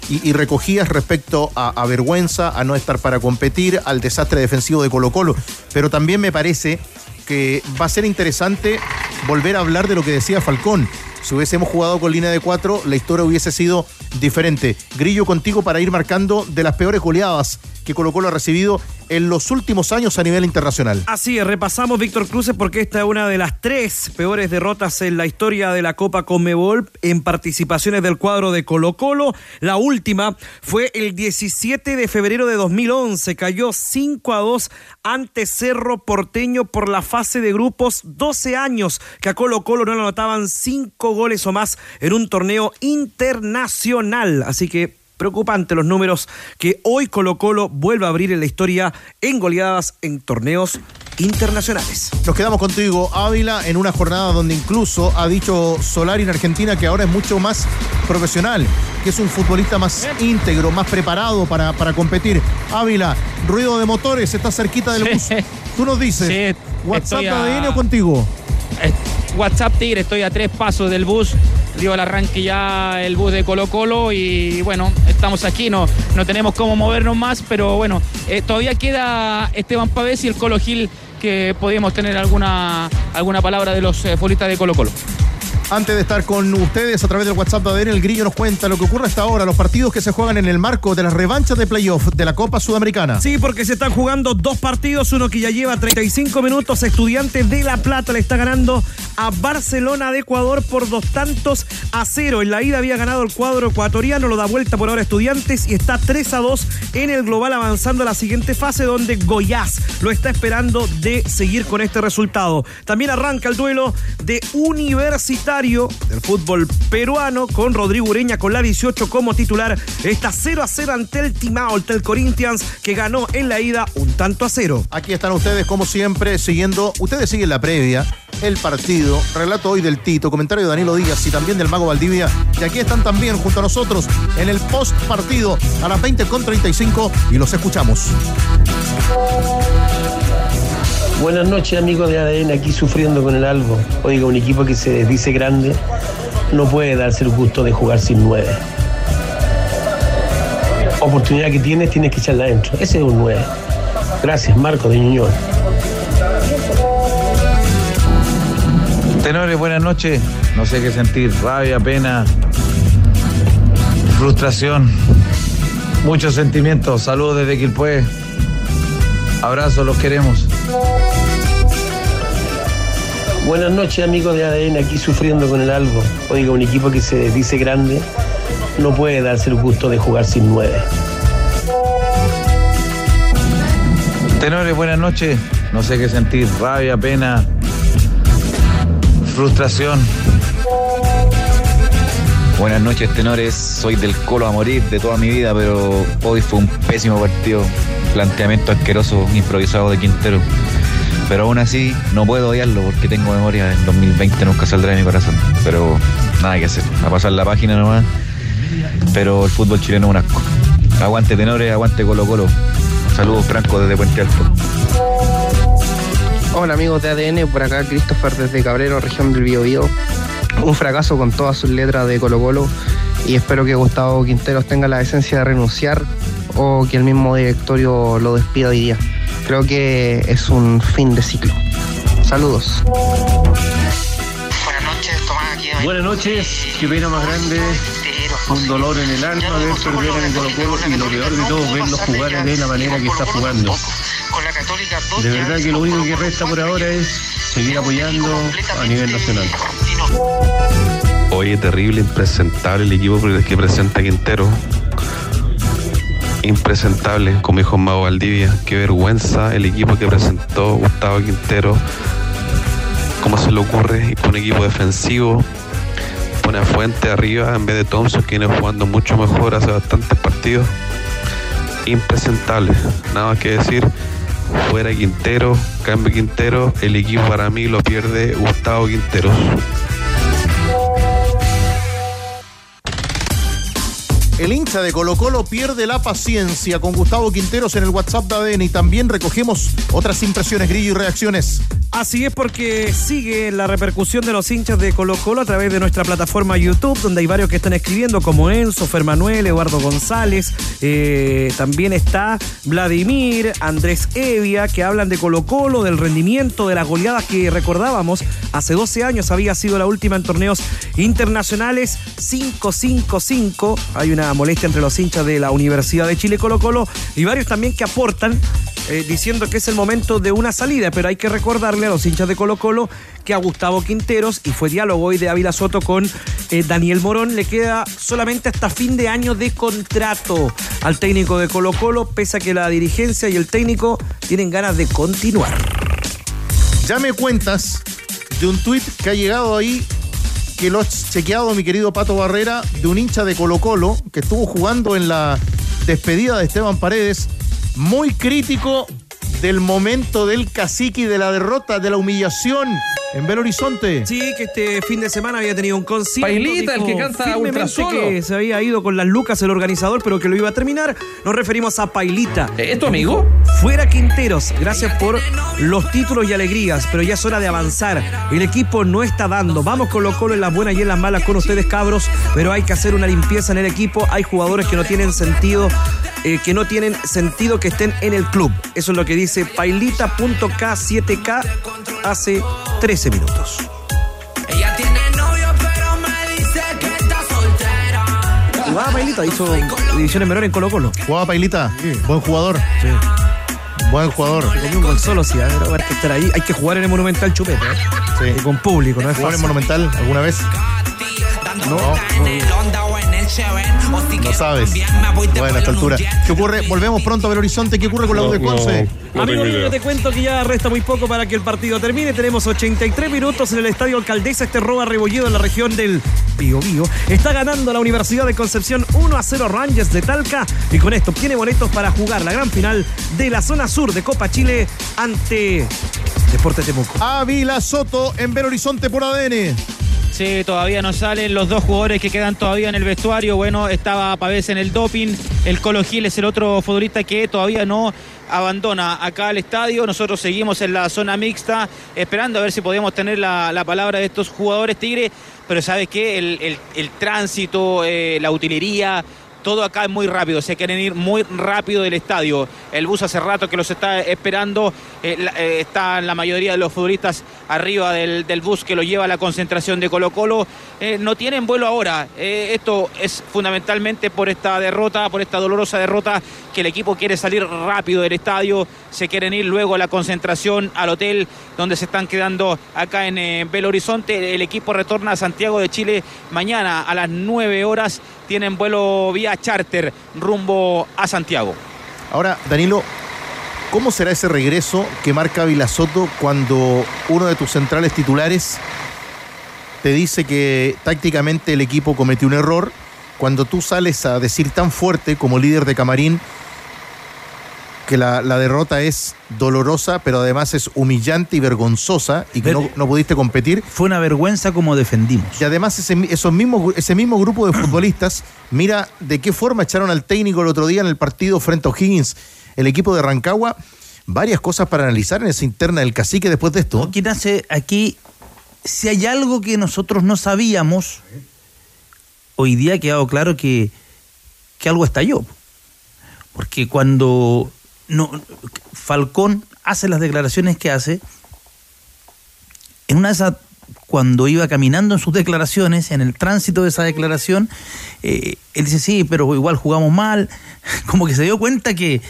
y, recogías respecto a, a vergüenza, a no estar para competir, al desastre defensivo de Colo Colo. Pero también me parece que va a ser interesante volver a hablar de lo que decía Falcón. Si hubiésemos jugado con línea de cuatro, la historia hubiese sido diferente. Grillo contigo para ir marcando de las peores goleadas que Colo Colo ha recibido en los últimos años a nivel internacional. Así es, repasamos Víctor Cruces porque esta es una de las tres peores derrotas en la historia de la Copa Conmebol en participaciones del cuadro de Colo Colo. La última fue el 17 de febrero de 2011. Cayó 5 a 2 ante Cerro Porteño por la fase de grupos. 12 años que a Colo Colo no anotaban 5 goles o más en un torneo internacional. Así que preocupante los números que hoy Colo Colo vuelve a abrir en la historia en goleadas en torneos internacionales. Nos quedamos contigo, Ávila, en una jornada donde incluso ha dicho Solari en Argentina que ahora es mucho más profesional, que es un futbolista más íntegro, más preparado para, para competir. Ávila, ruido de motores, está cerquita del bus. Tú nos dices, ¿WhatsApp a- ADN o contigo? Eh, WhatsApp Tigre, estoy a tres pasos del bus. Dio el arranque ya el bus de Colo Colo y bueno, estamos aquí, no, no tenemos cómo movernos más, pero bueno, eh, todavía queda Esteban Pavés y el Colo Gil que podíamos tener alguna, alguna palabra de los eh, futbolistas de Colo Colo. Antes de estar con ustedes a través del WhatsApp de ADN, el Grillo nos cuenta lo que ocurre hasta ahora, los partidos que se juegan en el marco de las revanchas de playoff de la Copa Sudamericana. Sí, porque se están jugando dos partidos, uno que ya lleva 35 minutos. Estudiantes de La Plata le está ganando a Barcelona de Ecuador por dos tantos a cero. En la ida había ganado el cuadro ecuatoriano, lo da vuelta por ahora Estudiantes y está 3 a 2 en el global avanzando a la siguiente fase donde Goiás lo está esperando de seguir con este resultado. También arranca el duelo de Universitario del fútbol peruano con Rodrigo Ureña con la 18 como titular. Está 0 a 0 ante el Timao, el Corinthians que ganó en la ida un tanto a cero. Aquí están ustedes, como siempre, siguiendo. Ustedes siguen la previa, el partido, relato hoy del Tito, comentario de Danilo Díaz y también del Mago Valdivia. Y aquí están también junto a nosotros en el post partido a las 20.35 y los escuchamos. Buenas noches amigos de ADN, aquí sufriendo con el algo. Oiga, un equipo que se dice grande no puede darse el gusto de jugar sin nueve. Oportunidad que tienes, tienes que echarla adentro. Ese es un nueve. Gracias, Marco de Ñuñoa. Tenores, buenas noches. No sé qué sentir, rabia, pena. Frustración. Muchos sentimientos. Saludos desde Quilpué. Abrazos, los queremos. Buenas noches amigos de ADN, aquí sufriendo con el algo. Oiga, un equipo que se dice grande no puede darse el gusto de jugar sin nueve. Tenores, buenas noches. No sé qué sentir. Rabia, pena, frustración. Buenas noches, tenores. Soy del Colo a morir de toda mi vida, pero hoy fue un pésimo partido. Planteamiento asqueroso, improvisado de Quintero. Pero aún así, no puedo odiarlo porque tengo memoria. En 2020 nunca saldrá de mi corazón. Pero nada que hacer. A pasar la página nomás. Pero el fútbol chileno es un asco. Aguante tenores, aguante Colo Colo. Saludos Franco desde Puente Alto. Hola amigos de ADN, por acá Christopher desde Cabrero, región del Biobío. Un fracaso con todas sus letras de Colo Colo y espero que Gustavo Quinteros tenga la decencia de renunciar o que el mismo directorio lo despida hoy día. Creo que es un fin de ciclo. Saludos. Buenas noches, qué pena más grande, un dolor en el alma ver perder en el Colo Colo y lo peor de todo, verlo jugar de la manera que está jugando. De verdad que lo único que resta por ahora es seguir apoyando a nivel nacional. Oye, terrible, impresentable el equipo que presenta Quintero. Impresentable, como dijo Mago Valdivia. Qué vergüenza el equipo que presentó Gustavo Quintero. ¿Cómo se le ocurre? Un equipo defensivo. Pone a Fuente arriba en vez de Thompson, que viene jugando mucho mejor hace bastantes partidos. Impresentable, nada más que decir. Fuera Quintero, cambio Quintero, el equipo para mí lo pierde Gustavo Quinteros. El hincha de Colo Colo pierde la paciencia con Gustavo Quinteros en el WhatsApp de ADN y también recogemos otras impresiones, grillo y reacciones. Así es porque sigue la repercusión de los hinchas de Colo Colo a través de nuestra plataforma YouTube, donde hay varios que están escribiendo, como Enzo, Fer Manuel, Eduardo González, eh, también está Vladimir, Andrés Evia, que hablan de Colo Colo, del rendimiento, de las goleadas que recordábamos hace 12 años, había sido la última en torneos internacionales, 5-5-5, hay una molestia entre los hinchas de la Universidad de Chile Colo Colo y varios también que aportan eh, diciendo que es el momento de una salida, pero hay que recordarle a los hinchas de Colo Colo que a Gustavo Quinteros, y fue diálogo hoy de Ávila Soto con eh, Daniel Morón, le queda solamente hasta fin de año de contrato al técnico de Colo Colo, pese a que la dirigencia y el técnico tienen ganas de continuar. Ya me cuentas de un tuit que ha llegado ahí que lo has chequeado mi querido Pato Barrera de un hincha de Colo Colo que estuvo jugando en la despedida de Esteban Paredes muy crítico del momento del cacique de la derrota, de la humillación en Belo Horizonte. Sí, que este fin de semana había tenido un concierto. Pailita, el que canta ultra solo. que se había ido con las lucas el organizador, pero que lo iba a terminar. Nos referimos a Pailita. ¿Es tu amigo? Fuera Quinteros, gracias por los títulos y alegrías, pero ya es hora de avanzar. El equipo no está dando. Vamos con Colo en las buenas y en las malas con ustedes, cabros, pero hay que hacer una limpieza en el equipo. Hay jugadores que no tienen sentido, eh, que no tienen sentido que estén en el club. Eso es lo que dice Pailita.k7k hace 13 minutos. Ella tiene novio, pero me dice que está soltera. Jugaba Pailita, hizo divisiones menores en Colo Colo. Jugaba Pailita, buen jugador. Buen jugador. Se comió un gol solo, sí, a ver, hay que estar ahí. Hay que jugar en el Monumental Chupete. ¿eh? Y con público, ¿no es ¿Jugó en. Monumental alguna vez? No, No sabes. Bueno, a esta altura. ¿Qué ocurre? Volvemos pronto a Belo Horizonte. ¿Qué ocurre con la U de Conce? Amigo mío, yo te cuento que ya resta muy poco para que el partido termine. Tenemos 83 minutos en el Estadio Alcaldesa. Este roba rebollido en la región del Bío Bío. Está ganando la Universidad de Concepción 1 a 0 Rangers de Talca. Y con esto tiene boletos para jugar la gran final de la zona sur de Copa Chile ante Deportes Temuco. Ávila Soto en Belo Horizonte por ADN. Sí, todavía no salen los dos jugadores que quedan todavía en el vestuario. Bueno, estaba Pavés en el doping. El Colo Gil es el otro futbolista que todavía no abandona acá el estadio. Nosotros seguimos en la zona mixta, esperando a ver si podemos tener la, la palabra de estos jugadores Tigre. Pero ¿sabes qué? El, el- el tránsito, eh, la utilería, todo acá es muy rápido, se quieren ir muy rápido del estadio. El bus hace rato que los está esperando, eh, la- eh, están la mayoría de los futbolistas arriba del, bus que lo lleva a la concentración de Colo Colo. Eh, no tienen vuelo ahora, Eh, esto es fundamentalmente por esta derrota, por esta dolorosa derrota, que el equipo quiere salir rápido del estadio, se quieren ir luego a la concentración, al hotel donde se están quedando acá en eh, Belo Horizonte. El equipo retorna a Santiago de Chile mañana a las 9 horas. Tienen vuelo vía charter rumbo a Santiago. Ahora, Danilo, ¿cómo será ese regreso que marca Vilasoto cuando uno de tus centrales titulares te dice que tácticamente el equipo cometió un error? Cuando tú sales a decir tan fuerte como líder de camarín que la, la derrota es dolorosa, pero además es humillante y vergonzosa y que no, no pudiste competir. Fue una vergüenza como defendimos. Y además ese, esos mismos, ese mismo grupo de futbolistas, mira de qué forma echaron al técnico el otro día en el partido frente a O'Higgins, el equipo de Rancagua. Varias cosas para analizar en esa interna del cacique después de esto. Aquí nace, aquí, si hay algo que nosotros no sabíamos, hoy día ha quedado claro que, que algo estalló. Porque cuando no, Falcón hace las declaraciones que hace, en una de esas, cuando iba caminando en sus declaraciones, en el tránsito de esa declaración, eh, él dice, sí, pero igual jugamos mal, como que se dio cuenta que,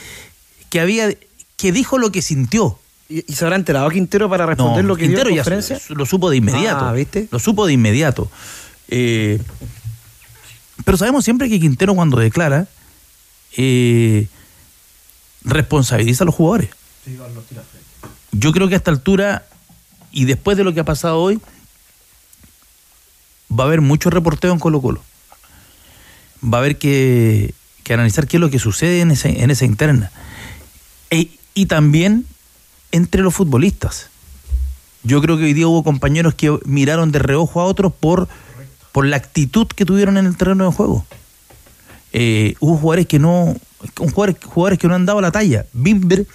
que había, que dijo lo que sintió. ¿Y, y se habrá enterado Quintero para responder No, lo que Quintero dio en conferencia? lo supo de inmediato. Ah, ¿viste? Lo supo de inmediato. Eh, pero sabemos siempre que Quintero cuando declara eh, responsabiliza a los jugadores. Yo creo que a esta altura y después de lo que ha pasado hoy va a haber mucho reporteo en Colo Colo. Va a haber que, que analizar qué es lo que sucede en, ese- en esa interna. E- y también entre los futbolistas. Yo creo que hoy día hubo compañeros que miraron de reojo a otros por, por la actitud que tuvieron en el terreno de juego. Eh, hubo jugadores que no un jugador- jugadores que no han dado la talla. Bimber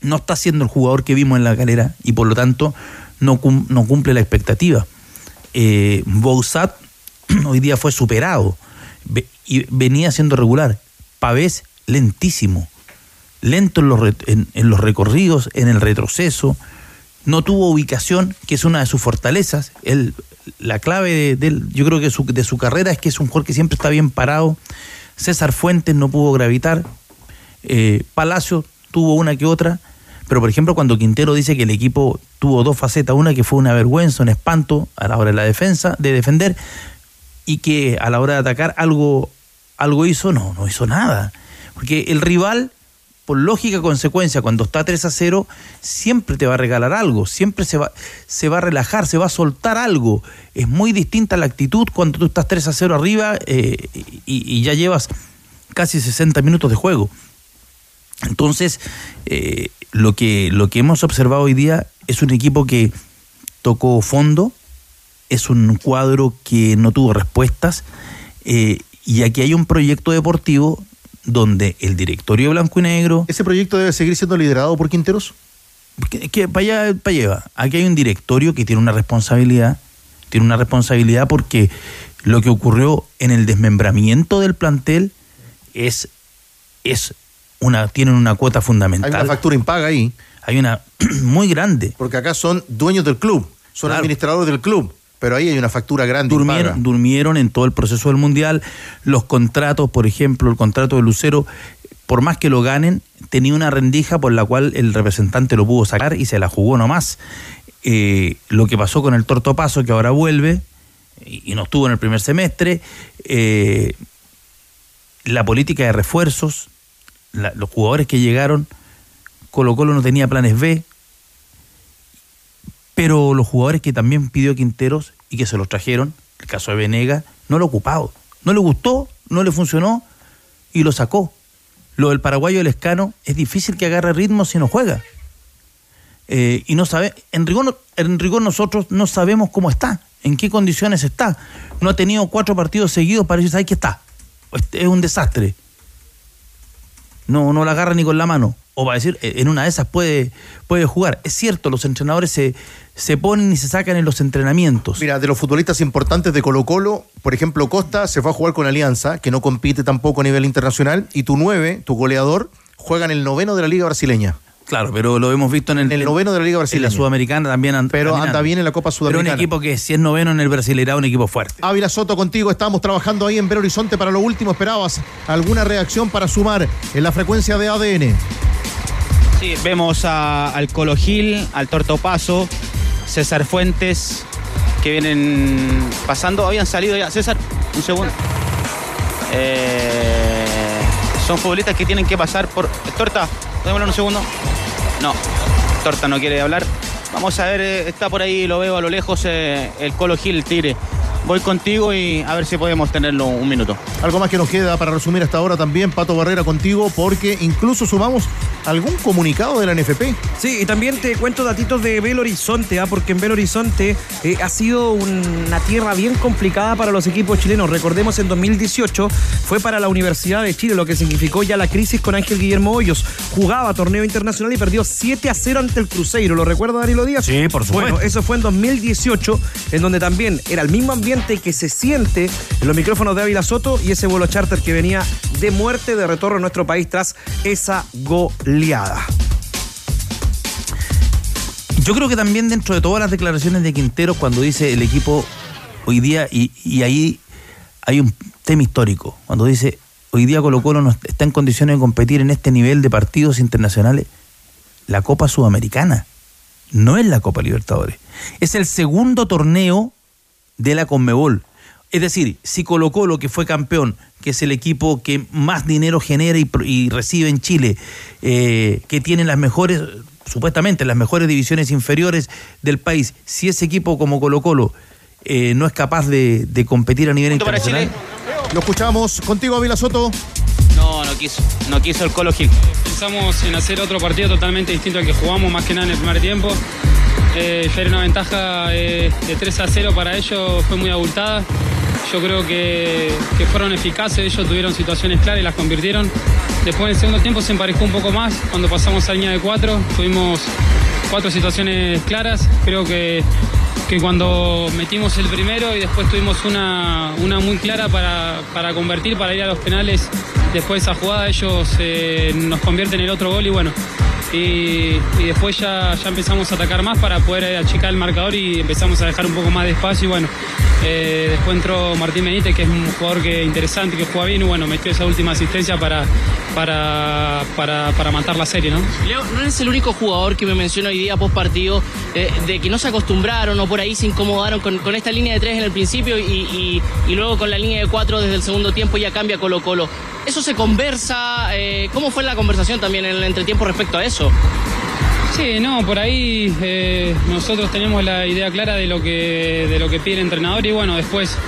no está siendo el jugador que vimos en la galera y por lo tanto no, cum- no cumple la expectativa. Eh, Bouzat hoy día fue superado y venía siendo regular. Pavés lentísimo, lento en los, en los recorridos, en el retroceso, no tuvo ubicación, que es una de sus fortalezas. Él, la clave de, yo creo que su- de su carrera es que es un jugador que siempre está bien parado. César Fuentes no pudo gravitar. Eh, Palacio tuvo una que otra. Pero, por ejemplo, cuando Quintero dice que el equipo tuvo dos facetas, una que fue una vergüenza, un espanto a la hora de la defensa, de defender, y que a la hora de atacar algo, algo hizo, no, no hizo nada. Porque el rival, por lógica consecuencia, cuando está 3 a 0, siempre te va a regalar algo, siempre se va, se va a relajar, se va a soltar algo. Es muy distinta la actitud cuando tú estás 3 a 0 arriba eh, y, ya llevas casi 60 minutos de juego. Entonces, eh, lo, que, lo que hemos observado hoy día es un equipo que tocó fondo, es un cuadro que no tuvo respuestas, eh, y aquí hay un proyecto deportivo donde el directorio blanco y negro... ¿Ese proyecto debe seguir siendo liderado por Quinteros? Que, que para allá, para allá. Aquí hay un directorio que tiene una responsabilidad, tiene una responsabilidad porque lo que ocurrió en el desmembramiento del plantel es, es una, tienen una cuota fundamental. Hay una factura impaga ahí. Hay una muy grande. Porque acá son dueños del club, son Claro. administradores del club, pero ahí hay una factura grande durmieron, durmieron en todo el proceso del Mundial. Los contratos, por ejemplo, el contrato de Lucero, por más que lo ganen, tenía una rendija por la cual el representante lo pudo sacar y se la jugó nomás. Eh, lo que pasó con el Torto Paso, que ahora vuelve y, y no estuvo en el primer semestre, eh, la política de refuerzos, la- los jugadores que llegaron, Colo Colo no tenía planes B, pero los jugadores que también pidió Quinteros y que se los trajeron, el caso de Venega, no lo ocupado. No le gustó, no le funcionó y lo sacó. Lo del paraguayo Lescano es difícil que agarre ritmo si no juega. Eh, y no sabe, en rigor, en rigor nosotros no sabemos cómo está, en qué condiciones está. No ha tenido cuatro partidos seguidos ¿sabes qué está? Este Es un desastre. No, no la agarra ni con la mano. O va a decir, eh, en una de esas puede, puede jugar. Es cierto, los entrenadores se, se ponen y se sacan en los entrenamientos. Mira, de los futbolistas importantes de Colo Colo, por ejemplo, Costa se fue a jugar con Alianza, que no compite tampoco a nivel internacional, y tu nueve, tu goleador, juega en el noveno de la Liga Brasileña. Claro, pero lo hemos visto en el, el noveno de la Liga en Brasileña. la Sudamericana también. Pero caminando. anda bien en la Copa Pero Sudamericana. un equipo que si es noveno en el Brasileirao, un equipo fuerte. Ávila Soto contigo, estamos trabajando ahí en Belo Horizonte para lo último. ¿Esperabas alguna reacción para sumar en la frecuencia de ADN? Sí, vemos a- al Colo Gil, al Tortopaso, César Fuentes, que vienen pasando, habían salido ya. César, un segundo. Eh, son futbolistas que tienen que pasar por. Torta, démosle un segundo. No, Torta no quiere hablar. Vamos a ver, eh, está por ahí, lo veo a lo lejos, eh, el Colo Gil, el Tigre. Voy contigo y a ver si podemos tenerlo un minuto. Algo más que nos queda para resumir hasta ahora también, Pato Barrera contigo, porque incluso sumamos algún comunicado de la NFP. Sí, y también te cuento datitos de Belo Horizonte, ¿ah? porque en Belo Horizonte eh, ha sido una tierra bien complicada para los equipos chilenos. Recordemos, en 2018 fue para la Universidad de Chile, lo que significó ya la crisis con Ángel Guillermo Hoyos. Jugaba torneo internacional y perdió 7 a 0 ante el Cruzeiro. ¿Lo recuerda Danilo Díaz? Sí, por supuesto. Bueno, eso fue en 2018, en donde también era el mismo ambiente que se siente en los micrófonos de Ávila Soto y ese vuelo charter que venía de muerte de retorno a nuestro país tras esa goleada. Yo creo que también dentro de todas las declaraciones de Quintero, cuando dice el equipo hoy día, y, y ahí hay un tema histórico, cuando dice hoy día Colo Colo no está en condiciones de competir en este nivel de partidos internacionales, la Copa Sudamericana, no es la Copa Libertadores. Es el segundo torneo de la Conmebol. Es decir, si Colo Colo, que fue campeón, que es el equipo que más dinero genera y, recibe en Chile, eh, que tiene las mejores, supuestamente las mejores divisiones inferiores del país, si ese equipo como Colo Colo eh, no es capaz de, de competir a nivel Punto internacional, Lo escuchamos contigo, Ávila Soto. No, no quiso, no quiso el Colo Gil. Pensamos en hacer otro partido totalmente distinto al que jugamos, más que nada en el primer tiempo. Eh, era una ventaja eh, de 3 a 0 para ellos, fue muy abultada. Yo creo que, que fueron eficaces, ellos tuvieron situaciones claras y las convirtieron. Después en el segundo tiempo se emparejó un poco más, cuando pasamos a línea de 4, tuvimos cuatro situaciones claras. Creo que, que cuando metimos el primero y después tuvimos una, una muy clara para, para convertir, para ir a los penales, después de esa jugada ellos eh, nos convierten el otro gol y bueno, y, después ya, ya empezamos a atacar más para poder eh, achicar el marcador y empezamos a dejar un poco más de espacio y bueno, eh, después entró Martín Benítez que es un jugador que interesante, que juega bien y bueno, metió esa última asistencia para, para, para, para matar la serie, ¿no? Leo, no eres el único jugador que me menciona hoy día post partido de que no se acostumbraron o por ahí se incomodaron con, esta línea de tres en el principio y, y- y luego con la línea de cuatro desde el segundo tiempo ya cambia Colo Colo. ¿Eso se conversa? Eh, ¿Cómo fue la conversación también en el entretiempo respecto a eso? Sí, no, por ahí eh, nosotros tenemos la idea clara de lo que, de lo que pide el entrenador y bueno, después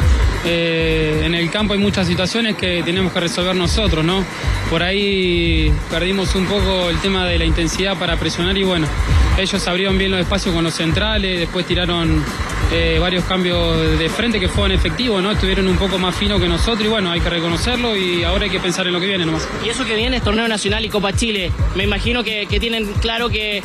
eh, en el campo hay muchas situaciones que tenemos que resolver nosotros, ¿no? Por ahí perdimos un poco el tema de la intensidad para presionar y bueno, ellos abrieron bien los espacios con los centrales, después tiraron eh, varios cambios de frente que fueron efectivos, ¿no? Estuvieron un poco más finos que nosotros y bueno, hay que reconocerlo y ahora hay que pensar en lo que viene nomás. Y eso que viene es torneo nacional y Copa Chile. Me imagino que, que tienen claro que,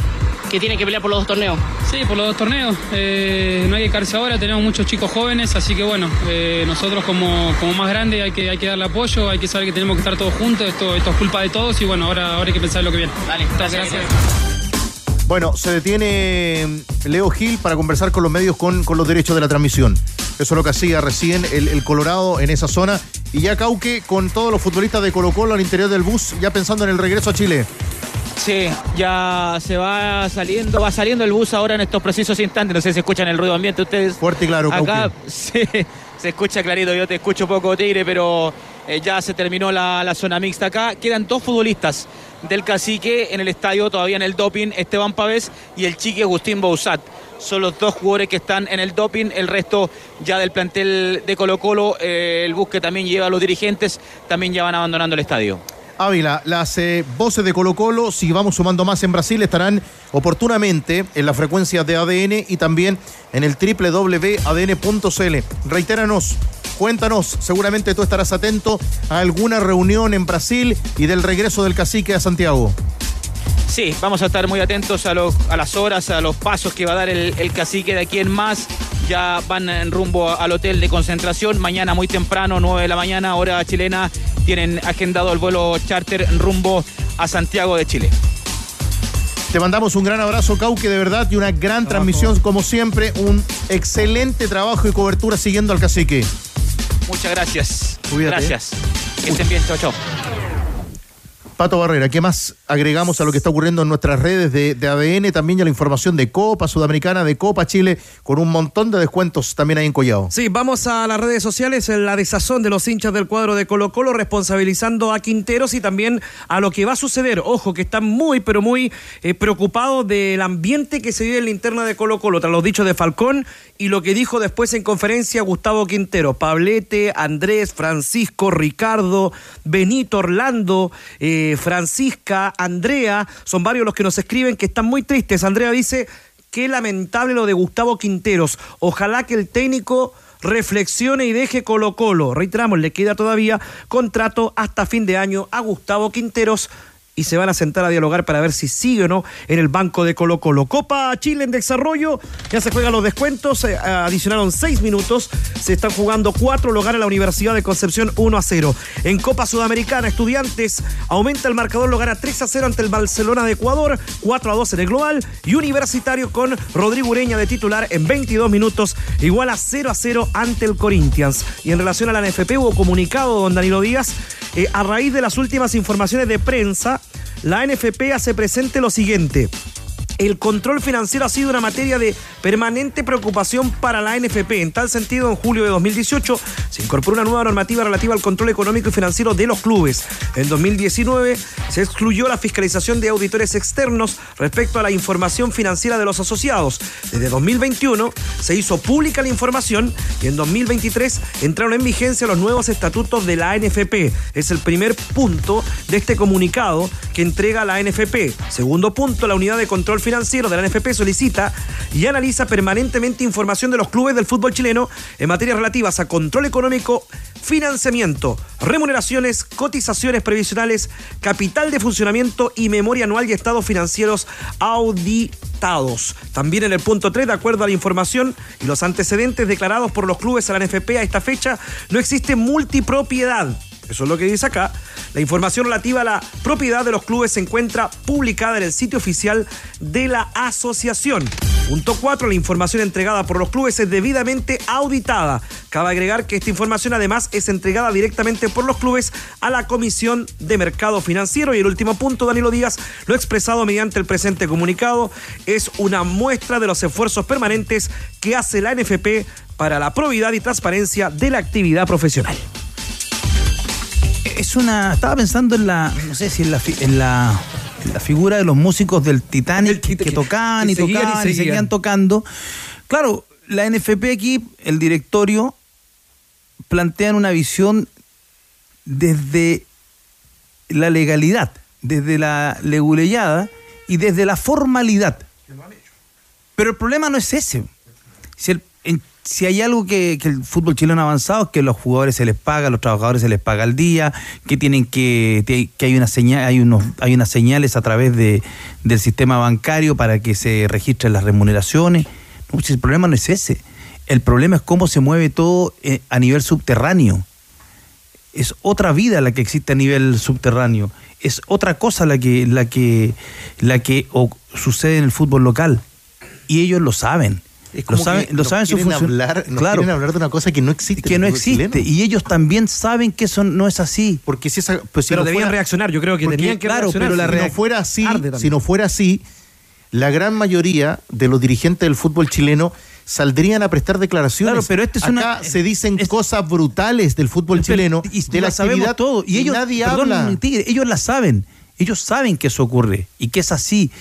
que tienen que pelear por los dos torneos. Sí, por los dos torneos. Eh, no hay que caerse ahora, tenemos muchos chicos jóvenes, así que bueno, eh, nosotros como, como más grandes hay que, hay que darle apoyo, hay que saber que tenemos que estar todos juntos, esto, esto es culpa de todos y bueno, ahora, ahora hay que pensar en lo que viene. Vale, gracias. Bueno, se detiene Leo Gil para conversar con los medios con, con los derechos de la transmisión. Eso es lo que hacía recién el, el Colorado en esa zona. Y ya Cauque con todos los futbolistas de Colo Colo al interior del bus, ya pensando en el regreso a Chile. Sí, ya se va saliendo, va saliendo el bus ahora en estos precisos instantes. No sé si escuchan el ruido ambiente ustedes. Fuerte y claro, Acá Cauque. sí, se escucha clarito, yo te escucho poco, Tigre, pero eh, ya se terminó la, la zona mixta acá. Quedan dos futbolistas del cacique en el estadio, todavía en el doping, Esteban Pavés y el chique Agustín Bouzat. Son los dos jugadores que están en el doping, el resto ya del plantel de Colo Colo, eh, el bus que también lleva a los dirigentes, también ya van abandonando el estadio. Ávila, las eh, voces de Colo Colo, si vamos sumando más en Brasil, estarán oportunamente en la frecuencia de ADN y también en el www.adn.cl. Reitéranos, cuéntanos, seguramente tú estarás atento a alguna reunión en Brasil y del regreso del cacique a Santiago. Sí, vamos a estar muy atentos a, los- a las horas, a los pasos que va a dar el, el cacique de aquí en más. Ya van en rumbo al hotel de concentración. Mañana muy temprano, 9 de la mañana, hora chilena, tienen agendado el vuelo charter rumbo a Santiago de Chile. Te mandamos un gran abrazo, Cauque, de verdad, y una gran transmisión, como siempre. Un excelente trabajo y cobertura siguiendo al cacique. Muchas gracias. Cuídate. Gracias. Que estén bien. Chao, chao. Pato Barrera, ¿qué más agregamos a lo que está ocurriendo en nuestras redes de, de ADN? También ya la información de Copa Sudamericana, de Copa Chile, con un montón de descuentos también ahí en Collao. Sí, vamos a las redes sociales, la desazón de los hinchas del cuadro de Colo Colo, responsabilizando a Quinteros y también a lo que va a suceder. Ojo, que están muy, pero muy eh, preocupados del ambiente que se vive en la interna de Colo Colo, tras los dichos de Falcón y lo que dijo después en conferencia Gustavo Quintero. Pablete, Andrés, Francisco, Ricardo, Benito, Orlando, eh, Francisca, Andrea, son varios los que nos escriben que están muy tristes. Andrea dice, qué lamentable lo de Gustavo Quinteros. Ojalá que el técnico reflexione y deje Colo Colo. Reiteramos, le queda todavía contrato hasta fin de año a Gustavo Quinteros y se van a sentar a dialogar para ver si sigue o no en el banco de Colo Colo. Copa Chile en desarrollo, ya se juegan los descuentos, eh, adicionaron seis minutos, se están jugando cuatro, lo gana la Universidad de Concepción 1 a 0. En Copa Sudamericana, Estudiantes aumenta el marcador, lo gana 3 a 0 ante el Barcelona de Ecuador, 4 a 2 en el global, y Universitario con Rodrigo Ureña de titular en 22 minutos, igual a 0 a 0 ante el Corinthians. Y en relación a la NFP hubo comunicado don Danilo Díaz, eh, a raíz de las últimas informaciones de prensa, la NFP hace presente lo siguiente. El control financiero ha sido una materia de permanente preocupación para la NFP. En tal sentido, en julio de 2018 se incorporó una nueva normativa relativa al control económico y financiero de los clubes. En 2019 se excluyó la fiscalización de auditores externos respecto a la información financiera de los asociados. Desde 2021 se hizo pública la información y en 2023 entraron en vigencia los nuevos estatutos de la NFP. Es el primer punto de este comunicado que entrega la NFP. Segundo punto, la unidad de control financiero de la NFP solicita y analiza permanentemente información de los clubes del fútbol chileno en materias relativas a control económico, financiamiento, remuneraciones, cotizaciones previsionales, capital de funcionamiento y memoria anual y estados financieros auditados. También en el punto 3, de acuerdo a la información y los antecedentes declarados por los clubes a la NFP a esta fecha, no existe multipropiedad. Eso es lo que dice acá. La información relativa a la propiedad de los clubes se encuentra publicada en el sitio oficial de la asociación. Punto 4. La información entregada por los clubes es debidamente auditada. Cabe agregar que esta información además es entregada directamente por los clubes a la Comisión de Mercado Financiero. Y el último punto, Danilo Díaz, lo expresado mediante el presente comunicado, es una muestra de los esfuerzos permanentes que hace la NFP para la probidad y transparencia de la actividad profesional. Es una. Estaba pensando en la. No sé si en la, en la, en la figura de los músicos del Titanic que tocaban que y seguían y tocaban y, seguían. seguían tocando. Claro, la NFP aquí, el directorio, plantean una visión desde la legalidad, desde la leguleyada y desde la formalidad. Pero el problema no es ese. Si, el- si hay algo que, el fútbol chileno ha avanzado es que los jugadores se les paga, los trabajadores se les paga al día, que tienen que, que hay una señal, hay unos, hay unas señales a través de, del sistema bancario para que se registren las remuneraciones. No, si el problema no es ese. El problema es cómo se mueve todo eh, a nivel subterráneo. Es otra vida la que existe a nivel subterráneo. Es otra cosa la que, la que, la que sucede en el fútbol local. Y ellos lo saben. Es Lo saben, que lo nos saben su quieren función- hablar, nos Claro. quieren hablar de una cosa que no existe. que no existe. Y ellos también saben que eso no es así. Porque si esa, pues si Pero no debían fuera- reaccionar, yo creo que porque, tenían que claro, reaccionar. pero la Si si no, fuera así, si no fuera así, la gran mayoría de los dirigentes del fútbol chileno saldrían a prestar declaraciones. Claro, pero esto es Acá una- se dicen cosas brutales del fútbol chileno, y de la la sabemos actividad todo. Y ellos, nadie perdón, habla. Tigre, ellos la saben. Ellos saben que eso ocurre y que es así.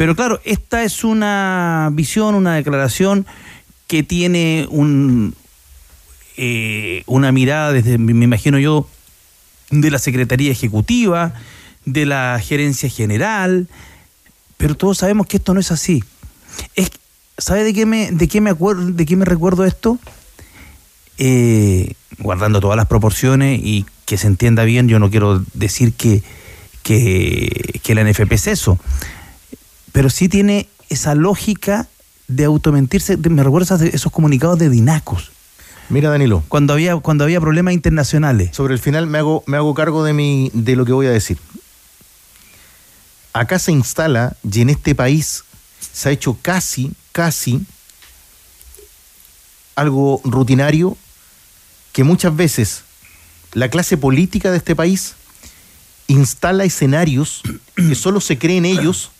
Pero claro, esta es una visión, una declaración que tiene un, eh, una mirada desde, me imagino yo, de la Secretaría Ejecutiva, de la Gerencia General, pero todos sabemos que esto no es así. Es, ¿Sabe de qué me, de qué me acuerdo, de qué me recuerdo esto? Eh, guardando todas las proporciones y que se entienda bien, yo no quiero decir que, que, que la NFP es eso, pero sí tiene esa lógica de automentirse. me recuerdo esos comunicados de Dinacos. Mira, Danilo. Cuando había, cuando había problemas internacionales. Sobre el final me hago, me hago cargo de, mi, de lo que voy a decir. Acá se instala y en este país se ha hecho casi, casi algo rutinario que muchas veces la clase política de este país instala escenarios que solo se creen ellos.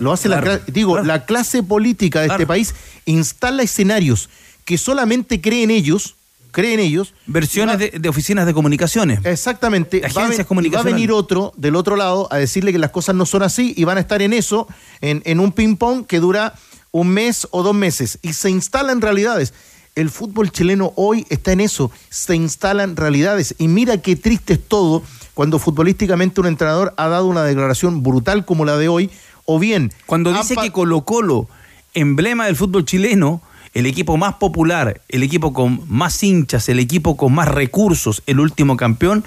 Lo hace la, Claro, cla- digo, la clase política de este país instala escenarios que solamente creen ellos, creen ellos. Versiones de, de oficinas de comunicaciones. Exactamente. Agencias va, va a venir otro del otro lado a decirle que las cosas no son así y van a estar en eso, en, en un ping-pong que dura un mes o dos meses y se instalan realidades. El fútbol chileno hoy está en eso, se instalan realidades. Y mira qué triste es todo cuando futbolísticamente un entrenador ha dado una declaración brutal como la de hoy, o bien... Cuando dice que Colo Colo, emblema del fútbol chileno, el equipo más popular, el equipo con más hinchas, el equipo con más recursos, el último campeón,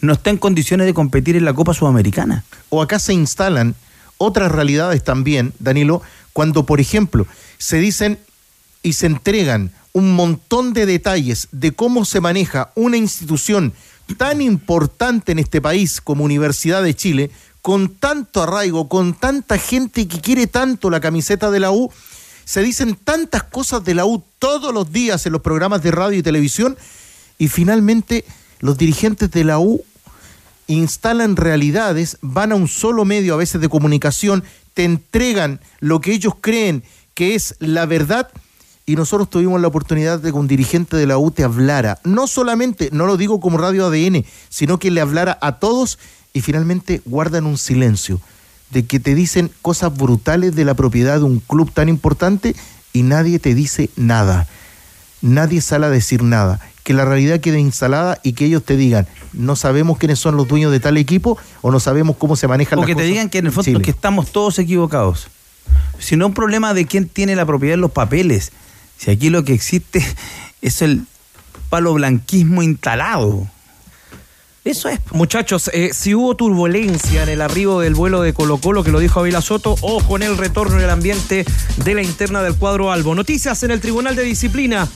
no está en condiciones de competir en la Copa Sudamericana. o acá se instalan otras realidades también, Danilo, cuando, por ejemplo, se dicen y se entregan un montón de detalles de cómo se maneja una institución tan importante en este país como Universidad de Chile, con tanto arraigo, con tanta gente que quiere tanto la camiseta de la U, se dicen tantas cosas de la U todos los días en los programas de radio y televisión, y finalmente los dirigentes de la U instalan realidades, van a un solo medio a veces de comunicación, te entregan lo que ellos creen que es la verdad y nosotros tuvimos la oportunidad de que un dirigente de la U te hablara, no solamente, no lo digo como radio ADN, sino que le hablara a todos y finalmente guardan un silencio de que te dicen cosas brutales de la propiedad de un club tan importante y nadie te dice nada. Nadie sale a decir nada. Que la realidad quede instalada y que ellos te digan, no sabemos quiénes son los dueños de tal equipo o no sabemos cómo se manejan O las que te digan que en el fondo Chile. que estamos todos equivocados. Si no un problema de quién tiene la propiedad en los papeles. Si aquí lo que existe es el palo blanquismo instalado. Eso es. Muchachos, eh, si hubo turbulencia en el arribo del vuelo de Colo Colo, que lo dijo Avila Soto, ojo en el retorno en el ambiente de la interna del cuadro Albo. Noticias en el Tribunal de Disciplina.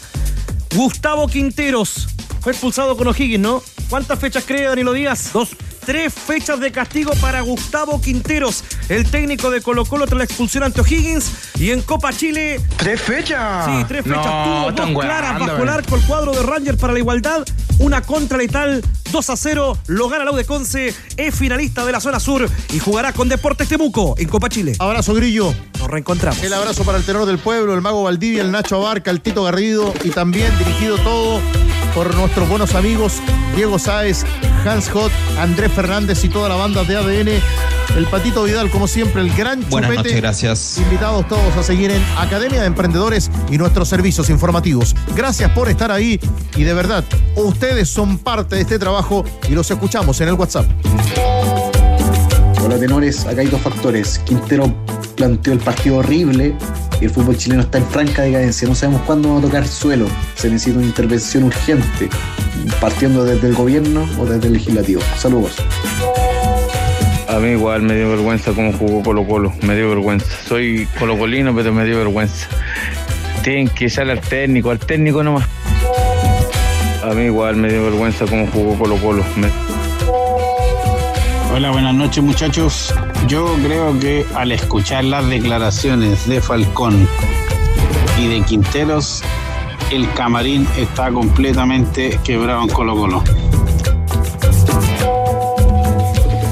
Gustavo Quinteros fue expulsado con O'Higgins, ¿no? ¿Cuántas fechas cree Danilo Díaz? Dos. Tres fechas de castigo para Gustavo Quinteros, el técnico de Colo Colo tras la expulsión ante O'Higgins. Y en Copa Chile... ¿Tres fechas? Sí, tres fechas. No, Tuvo dos claras bajo el man. arco el cuadro de Rangers para la igualdad. Una contra letal, 2 a 0. Lo gana la de Conce. Es finalista de la zona sur y jugará con Deportes Temuco en Copa Chile. Abrazo, Grillo. Nos reencontramos. El abrazo para el tenor del pueblo, el mago Valdivia, el Nacho Abarca, el Tito Garrido y también dirigido todo por nuestros buenos amigos Diego Sáez, Hans Hot, Andrés Fernández y toda la banda de ADN. El Patito Vidal, como siempre, el gran Buenas chupete. noches, gracias. Invitados todos a seguir en Academia de Emprendedores y nuestros servicios informativos. Gracias por estar ahí y de verdad, ustedes son parte de este trabajo y los escuchamos en el WhatsApp. Hola tenores, acá hay dos factores. Quintero planteó el partido horrible y el fútbol chileno está en franca decadencia. No sabemos cuándo vamos a tocar suelo. Se necesita una intervención urgente, partiendo desde el gobierno o desde el legislativo. Saludos. A mí igual me dio vergüenza cómo jugó Colo Colo, me dio vergüenza. Soy colocolino, pero me dio vergüenza. Tienen que echar al técnico, al técnico nomás. A mí igual me dio vergüenza cómo jugó Colo Colo. Hola, buenas noches muchachos. Yo creo que al escuchar las declaraciones de Falcón y de Quinteros, el camarín está completamente quebrado en Colo Colo.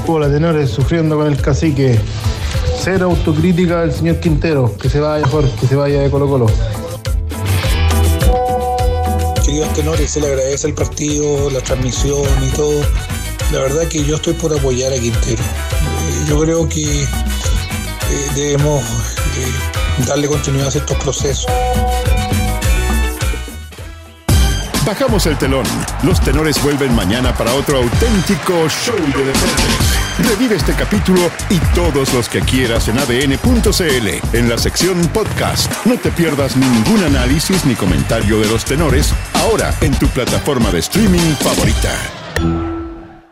Hola, tenores, sufriendo con el cacique. Cero autocrítica del señor Quintero. Que se vaya mejor, que se vaya de Colo Colo. Queridos tenores, se le agradece el partido, la transmisión y todo. La verdad que yo estoy por apoyar a Quintero. Eh, yo creo que eh, debemos eh, darle continuidad a estos procesos. Bajamos el telón. Los tenores vuelven mañana para otro auténtico show de deportes. Revive este capítulo y todos los que quieras en adn.cl en la sección podcast. No te pierdas ningún análisis ni comentario de los tenores ahora en tu plataforma de streaming favorita.